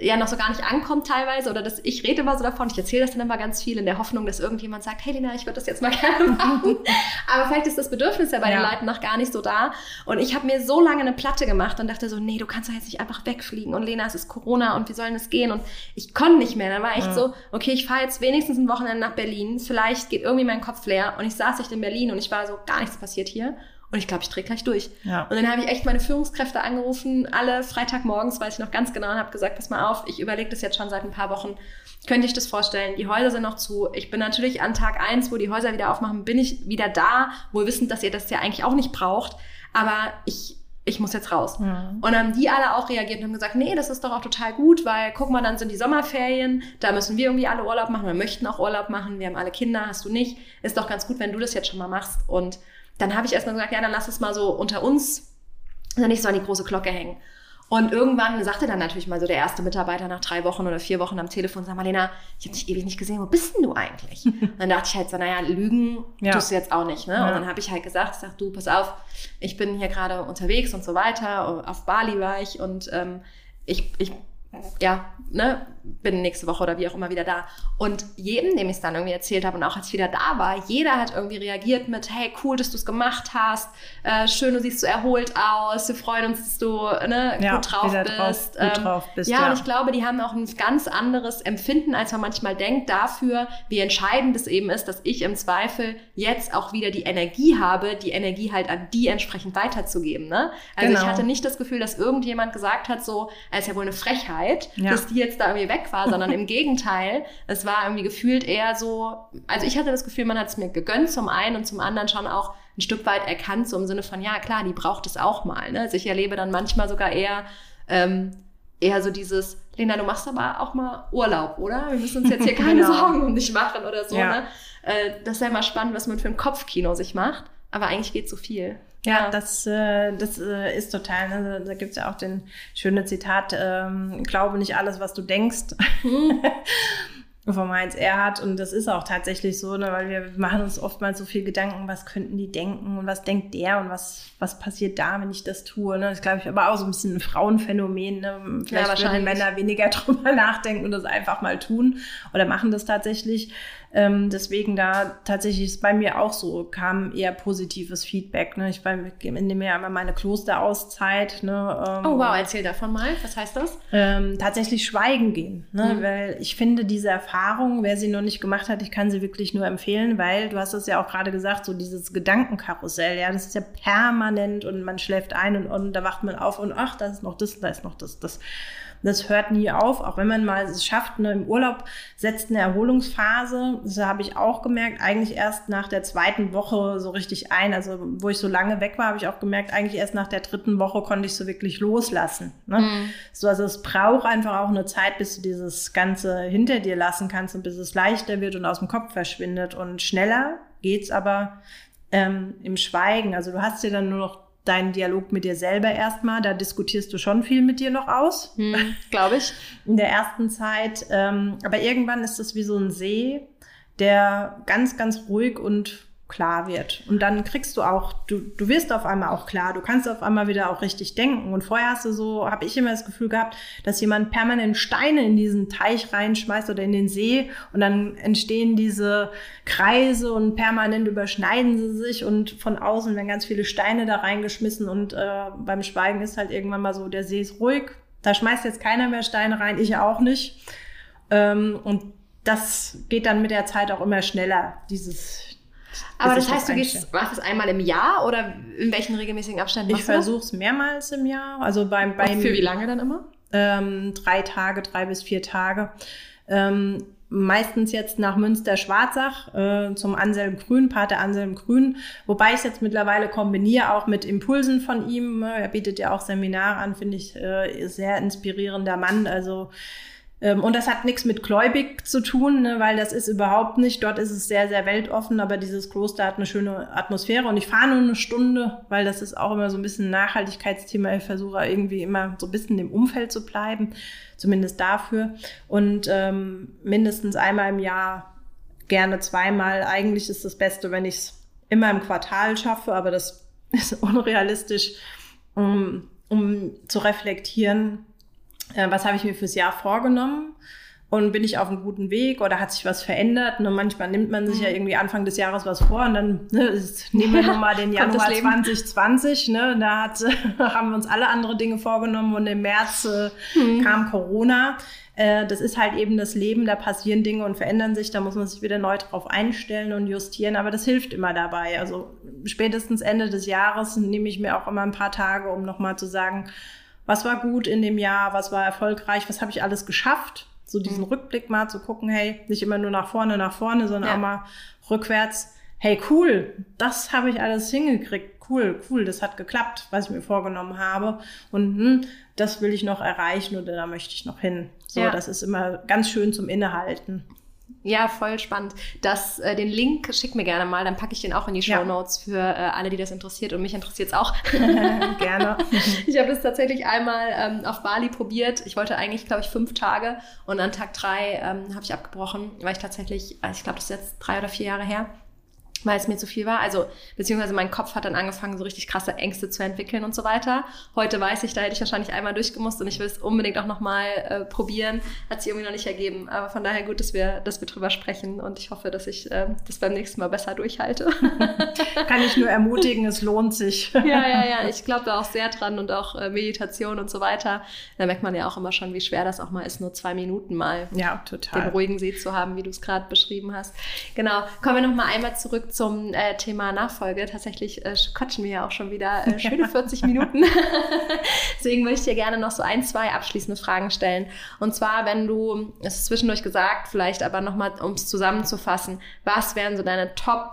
A: ja noch so gar nicht ankommt teilweise oder dass ich rede immer so davon, ich erzähle das dann immer ganz viel in der Hoffnung, dass irgendjemand sagt, hey Lina, ich würde das jetzt mal gerne machen. Aber vielleicht ist das Bedürfnis ja bei ja. den Leuten noch gar nicht so da. Und ich habe mir so lange eine Platte gemacht und dachte so, nee, du kannst doch jetzt nicht einfach wegfliegen und Lena, es ist Corona und wie sollen es gehen? Und ich konnte nicht mehr. Dann war echt ja. so, okay, ich fahre jetzt wenigstens ein Wochenende nach Berlin, vielleicht geht irgendwie mein Kopf leer und ich saß echt in Berlin und ich war so, gar nichts passiert hier. Und ich glaube, ich drehe gleich durch. Ja. Und dann habe ich echt meine Führungskräfte angerufen, alle Freitagmorgens, weiß ich noch ganz genau, und habe gesagt, pass mal auf, ich überlege das jetzt schon seit ein paar Wochen. Könnte ich das vorstellen? Die Häuser sind noch zu. Ich bin natürlich an Tag eins, wo die Häuser wieder aufmachen, bin ich wieder da, wohl wissend, dass ihr das ja eigentlich auch nicht braucht. Aber ich, ich muss jetzt raus. Mhm. Und dann haben die alle auch reagiert und haben gesagt, nee, das ist doch auch total gut, weil guck mal, dann sind die Sommerferien, da müssen wir irgendwie alle Urlaub machen, wir möchten auch Urlaub machen, wir haben alle Kinder, hast du nicht. Ist doch ganz gut, wenn du das jetzt schon mal machst. Und dann habe ich erstmal gesagt, ja, dann lass es mal so unter uns, dann nicht so an die große Glocke hängen. Und irgendwann sagte dann natürlich mal so der erste Mitarbeiter nach drei Wochen oder vier Wochen am Telefon, sag mal, Lena, ich habe dich ewig nicht gesehen, wo bist denn du eigentlich? Und dann dachte ich halt so, naja, Lügen ja. tust du jetzt auch nicht. Ne? Ja. Und dann habe ich halt gesagt, sag du, pass auf, ich bin hier gerade unterwegs und so weiter, auf Bali war ich und ähm, ich, ich ja, ne, bin nächste Woche oder wie auch immer wieder da. Und jedem, dem ich es dann irgendwie erzählt habe und auch als ich wieder da war, jeder hat irgendwie reagiert mit, hey, cool, dass du es gemacht hast, äh, schön, du siehst so erholt aus, wir freuen uns, dass du ne, ja, gut, drauf bist. Drauf, gut ähm, drauf bist. Ja, ja, und ich glaube, die haben auch ein ganz anderes Empfinden, als man manchmal denkt, dafür, wie entscheidend es eben ist, dass ich im Zweifel jetzt auch wieder die Energie habe, die Energie halt an die entsprechend weiterzugeben. Ne? Also genau. ich hatte nicht das Gefühl, dass irgendjemand gesagt hat, so, es ist ja wohl eine Frechheit, ja. dass die jetzt da irgendwie weg war, sondern im Gegenteil, es war irgendwie gefühlt eher so, also ich hatte das Gefühl, man hat es mir gegönnt zum einen und zum anderen schon auch ein Stück weit erkannt, so im Sinne von, ja klar, die braucht es auch mal. Ne? Also ich erlebe dann manchmal sogar eher, ähm, eher so dieses, Lena, du machst aber auch mal Urlaub, oder? Wir müssen uns jetzt hier keine genau. Sorgen um dich machen oder so. Ja. Ne? Äh, das ist ja immer spannend, was man für ein Kopfkino sich macht, aber eigentlich geht so viel.
B: Ja, das, äh, das äh, ist total, ne? da gibt's ja auch den schöne Zitat, ähm, glaube nicht alles, was du denkst. Mhm. vom Heinz Erhardt und das ist auch tatsächlich so, ne, weil wir machen uns oftmals so viel Gedanken, was könnten die denken und was denkt der und was, was passiert da, wenn ich das tue. Ne? Das glaube ich aber auch so ein bisschen ein Frauenphänomen. Ne? Vielleicht ja, würden Männer weniger drüber nachdenken und das einfach mal tun oder machen das tatsächlich. Ähm, deswegen da tatsächlich ist bei mir auch so, kam eher positives Feedback. Ne? Ich nehme ja immer meine Klosterauszeit. Ne?
A: Ähm, oh wow, erzähl davon mal. Was heißt das?
B: Ähm, tatsächlich schweigen gehen. Ne? Mhm. Weil ich finde diese Erfahrung, wer sie noch nicht gemacht hat, ich kann sie wirklich nur empfehlen, weil du hast es ja auch gerade gesagt, so dieses Gedankenkarussell, ja, das ist ja permanent und man schläft ein und, und da wacht man auf und ach, da ist noch das, da ist noch das, das. Das hört nie auf, auch wenn man mal es schafft. Ne, Im Urlaub setzt eine Erholungsphase. Das habe ich auch gemerkt, eigentlich erst nach der zweiten Woche so richtig ein. Also wo ich so lange weg war, habe ich auch gemerkt, eigentlich erst nach der dritten Woche konnte ich so wirklich loslassen. Ne? Mhm. So, also es braucht einfach auch eine Zeit, bis du dieses Ganze hinter dir lassen kannst und bis es leichter wird und aus dem Kopf verschwindet. Und schneller geht's aber ähm, im Schweigen. Also du hast dir dann nur noch deinen Dialog mit dir selber erstmal. Da diskutierst du schon viel mit dir noch aus.
A: Hm, Glaube ich.
B: In der ersten Zeit. Ähm, aber irgendwann ist es wie so ein See, der ganz, ganz ruhig und klar wird. Und dann kriegst du auch, du, du wirst auf einmal auch klar, du kannst auf einmal wieder auch richtig denken. Und vorher hast du so, habe ich immer das Gefühl gehabt, dass jemand permanent Steine in diesen Teich reinschmeißt oder in den See und dann entstehen diese Kreise und permanent überschneiden sie sich und von außen werden ganz viele Steine da reingeschmissen und äh, beim Schweigen ist halt irgendwann mal so, der See ist ruhig, da schmeißt jetzt keiner mehr Steine rein, ich auch nicht. Ähm, und das geht dann mit der Zeit auch immer schneller, dieses,
A: aber das heißt, du gehst, machst es einmal im Jahr oder in welchen regelmäßigen Abständen
B: Ich versuche es mehrmals im Jahr. Also beim,
A: beim für wie lange dann immer?
B: Ähm, drei Tage, drei bis vier Tage. Ähm, meistens jetzt nach Münster-Schwarzach äh, zum Anselm Grün, Pater Anselm Grün, wobei ich es jetzt mittlerweile kombiniere auch mit Impulsen von ihm. Er bietet ja auch Seminare an, finde ich äh, sehr inspirierender Mann. Also und das hat nichts mit gläubig zu tun, ne, weil das ist überhaupt nicht. Dort ist es sehr, sehr weltoffen, aber dieses Kloster hat eine schöne Atmosphäre. Und ich fahre nur eine Stunde, weil das ist auch immer so ein bisschen ein Nachhaltigkeitsthema. Ich versuche irgendwie immer so ein bisschen im Umfeld zu bleiben, zumindest dafür. Und ähm, mindestens einmal im Jahr, gerne zweimal. Eigentlich ist das Beste, wenn ich es immer im Quartal schaffe, aber das ist unrealistisch, um, um zu reflektieren, äh, was habe ich mir fürs Jahr vorgenommen und bin ich auf einem guten Weg oder hat sich was verändert? Und manchmal nimmt man sich ja mhm. irgendwie Anfang des Jahres was vor und dann ne, ist, nehmen wir ja, nochmal den Januar 2020. Ne, da hat, haben wir uns alle andere Dinge vorgenommen und im März äh, mhm. kam Corona. Äh, das ist halt eben das Leben, da passieren Dinge und verändern sich, da muss man sich wieder neu drauf einstellen und justieren, aber das hilft immer dabei. Also spätestens Ende des Jahres nehme ich mir auch immer ein paar Tage, um nochmal zu sagen, was war gut in dem Jahr, was war erfolgreich, was habe ich alles geschafft. So diesen mhm. Rückblick mal zu gucken, hey, nicht immer nur nach vorne, nach vorne, sondern ja. auch mal rückwärts. Hey, cool, das habe ich alles hingekriegt. Cool, cool, das hat geklappt, was ich mir vorgenommen habe. Und hm, das will ich noch erreichen oder da möchte ich noch hin. So, ja. das ist immer ganz schön zum Innehalten.
A: Ja, voll spannend. Das, äh, den Link schick mir gerne mal, dann packe ich den auch in die Show Notes für äh, alle, die das interessiert und mich interessiert es auch.
B: gerne.
A: Ich habe das tatsächlich einmal ähm, auf Bali probiert. Ich wollte eigentlich, glaube ich, fünf Tage und an Tag drei ähm, habe ich abgebrochen, weil ich tatsächlich, ich glaube, das ist jetzt drei oder vier Jahre her, weil es mir zu viel war. Also, beziehungsweise mein Kopf hat dann angefangen, so richtig krasse Ängste zu entwickeln und so weiter. Heute weiß ich, da hätte ich wahrscheinlich einmal durchgemusst und ich will es unbedingt auch nochmal äh, probieren. Hat sich irgendwie noch nicht ergeben. Aber von daher gut, dass wir, dass wir drüber sprechen und ich hoffe, dass ich äh, das beim nächsten Mal besser durchhalte.
B: Kann ich nur ermutigen, es lohnt sich.
A: ja, ja, ja. Ich glaube da auch sehr dran und auch äh, Meditation und so weiter. Da merkt man ja auch immer schon, wie schwer das auch mal ist, nur zwei Minuten mal
B: ja, total.
A: den ruhigen See zu haben, wie du es gerade beschrieben hast. Genau. Kommen wir nochmal einmal zurück zum äh, Thema Nachfolge. Tatsächlich äh, quatschen wir ja auch schon wieder äh, schöne 40 Minuten. Deswegen möchte ich dir gerne noch so ein, zwei abschließende Fragen stellen. Und zwar, wenn du, es ist zwischendurch gesagt, vielleicht aber nochmal, um es zusammenzufassen, was wären so deine Top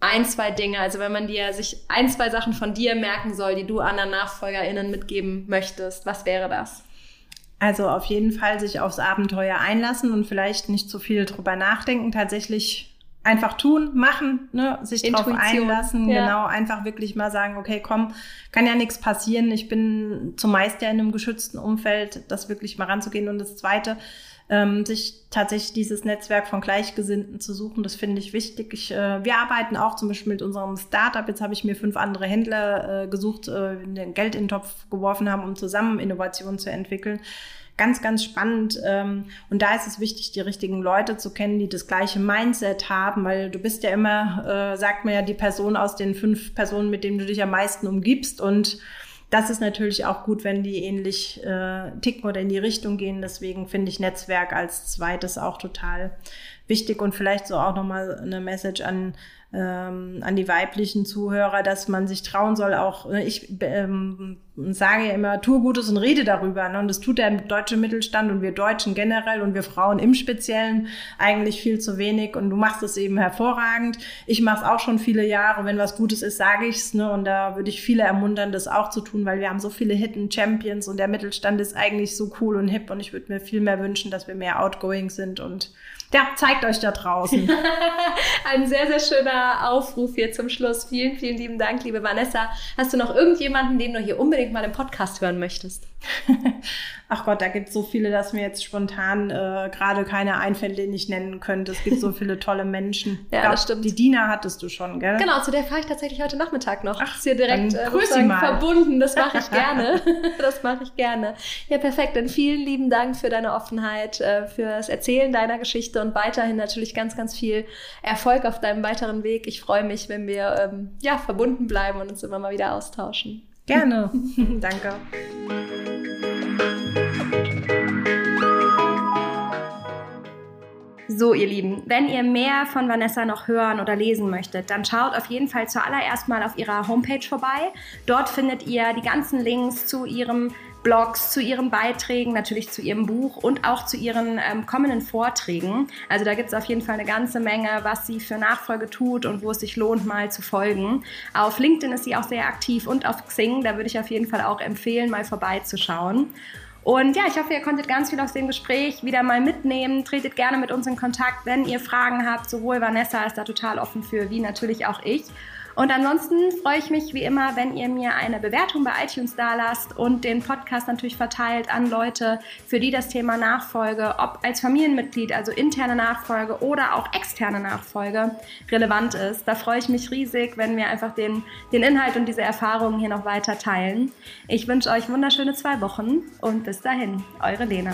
A: ein, zwei Dinge, also wenn man dir sich ein, zwei Sachen von dir merken soll, die du anderen NachfolgerInnen mitgeben möchtest, was wäre das?
B: Also auf jeden Fall sich aufs Abenteuer einlassen und vielleicht nicht zu viel drüber nachdenken, tatsächlich einfach tun, machen, ne, sich Intuition. drauf einlassen, ja. genau, einfach wirklich mal sagen, okay, komm, kann ja nichts passieren. Ich bin zumeist ja in einem geschützten Umfeld, das wirklich mal ranzugehen. Und das Zweite, ähm, sich tatsächlich dieses Netzwerk von Gleichgesinnten zu suchen. Das finde ich wichtig. Ich, äh, wir arbeiten auch zum Beispiel mit unserem Startup. Jetzt habe ich mir fünf andere Händler äh, gesucht, äh, den Geld in den Topf geworfen haben, um zusammen Innovationen zu entwickeln ganz, ganz spannend. Ähm, und da ist es wichtig, die richtigen Leute zu kennen, die das gleiche Mindset haben, weil du bist ja immer, äh, sagt man ja, die Person aus den fünf Personen, mit denen du dich am meisten umgibst. Und das ist natürlich auch gut, wenn die ähnlich äh, ticken oder in die Richtung gehen. Deswegen finde ich Netzwerk als zweites auch total wichtig und vielleicht so auch nochmal eine Message an ähm, an die weiblichen Zuhörer, dass man sich trauen soll, auch, ne, ich ähm, sage ja immer, tue Gutes und rede darüber. Ne? Und das tut der deutsche Mittelstand und wir Deutschen generell und wir Frauen im Speziellen eigentlich viel zu wenig. Und du machst es eben hervorragend. Ich mache es auch schon viele Jahre. Wenn was Gutes ist, sage ich's. Ne? Und da würde ich viele ermuntern, das auch zu tun, weil wir haben so viele Hidden Champions und der Mittelstand ist eigentlich so cool und hip. Und ich würde mir viel mehr wünschen, dass wir mehr outgoing sind und ja, zeigt euch da draußen.
A: Ein sehr, sehr schöner Aufruf hier zum Schluss. Vielen, vielen lieben Dank, liebe Vanessa. Hast du noch irgendjemanden, den du hier unbedingt mal im Podcast hören möchtest?
B: ach Gott, da gibt es so viele, dass mir jetzt spontan äh, gerade keine einfällt, den ich nennen könnte. Es gibt so viele tolle Menschen.
A: ja, glaub, das stimmt.
B: Die Dina hattest du schon, gell?
A: Genau, zu der fahre ich tatsächlich heute Nachmittag noch. Ach, ist hier direkt äh, verbunden. Das mache ich gerne. das mache ich gerne. Ja, perfekt. Dann vielen lieben Dank für deine Offenheit, äh, für das Erzählen deiner Geschichte und weiterhin natürlich ganz, ganz viel Erfolg auf deinem weiteren Weg. Ich freue mich, wenn wir ähm, ja, verbunden bleiben und uns immer mal wieder austauschen.
B: Gerne. Danke.
A: So, ihr Lieben, wenn ihr mehr von Vanessa noch hören oder lesen möchtet, dann schaut auf jeden Fall zuallererst mal auf ihrer Homepage vorbei. Dort findet ihr die ganzen Links zu ihrem Blogs, zu ihren Beiträgen, natürlich zu ihrem Buch und auch zu ihren ähm, kommenden Vorträgen. Also da gibt es auf jeden Fall eine ganze Menge, was sie für Nachfolge tut und wo es sich lohnt, mal zu folgen. Auf LinkedIn ist sie auch sehr aktiv und auf Xing, da würde ich auf jeden Fall auch empfehlen, mal vorbeizuschauen. Und ja, ich hoffe, ihr konntet ganz viel aus dem Gespräch wieder mal mitnehmen. Tretet gerne mit uns in Kontakt, wenn ihr Fragen habt. Sowohl Vanessa ist da total offen für, wie natürlich auch ich. Und ansonsten freue ich mich wie immer, wenn ihr mir eine Bewertung bei iTunes da lasst und den Podcast natürlich verteilt an Leute, für die das Thema Nachfolge, ob als Familienmitglied, also interne Nachfolge oder auch externe Nachfolge relevant ist. Da freue ich mich riesig, wenn wir einfach den, den Inhalt und diese Erfahrungen hier noch weiter teilen. Ich wünsche euch wunderschöne zwei Wochen und bis dahin, eure Lena.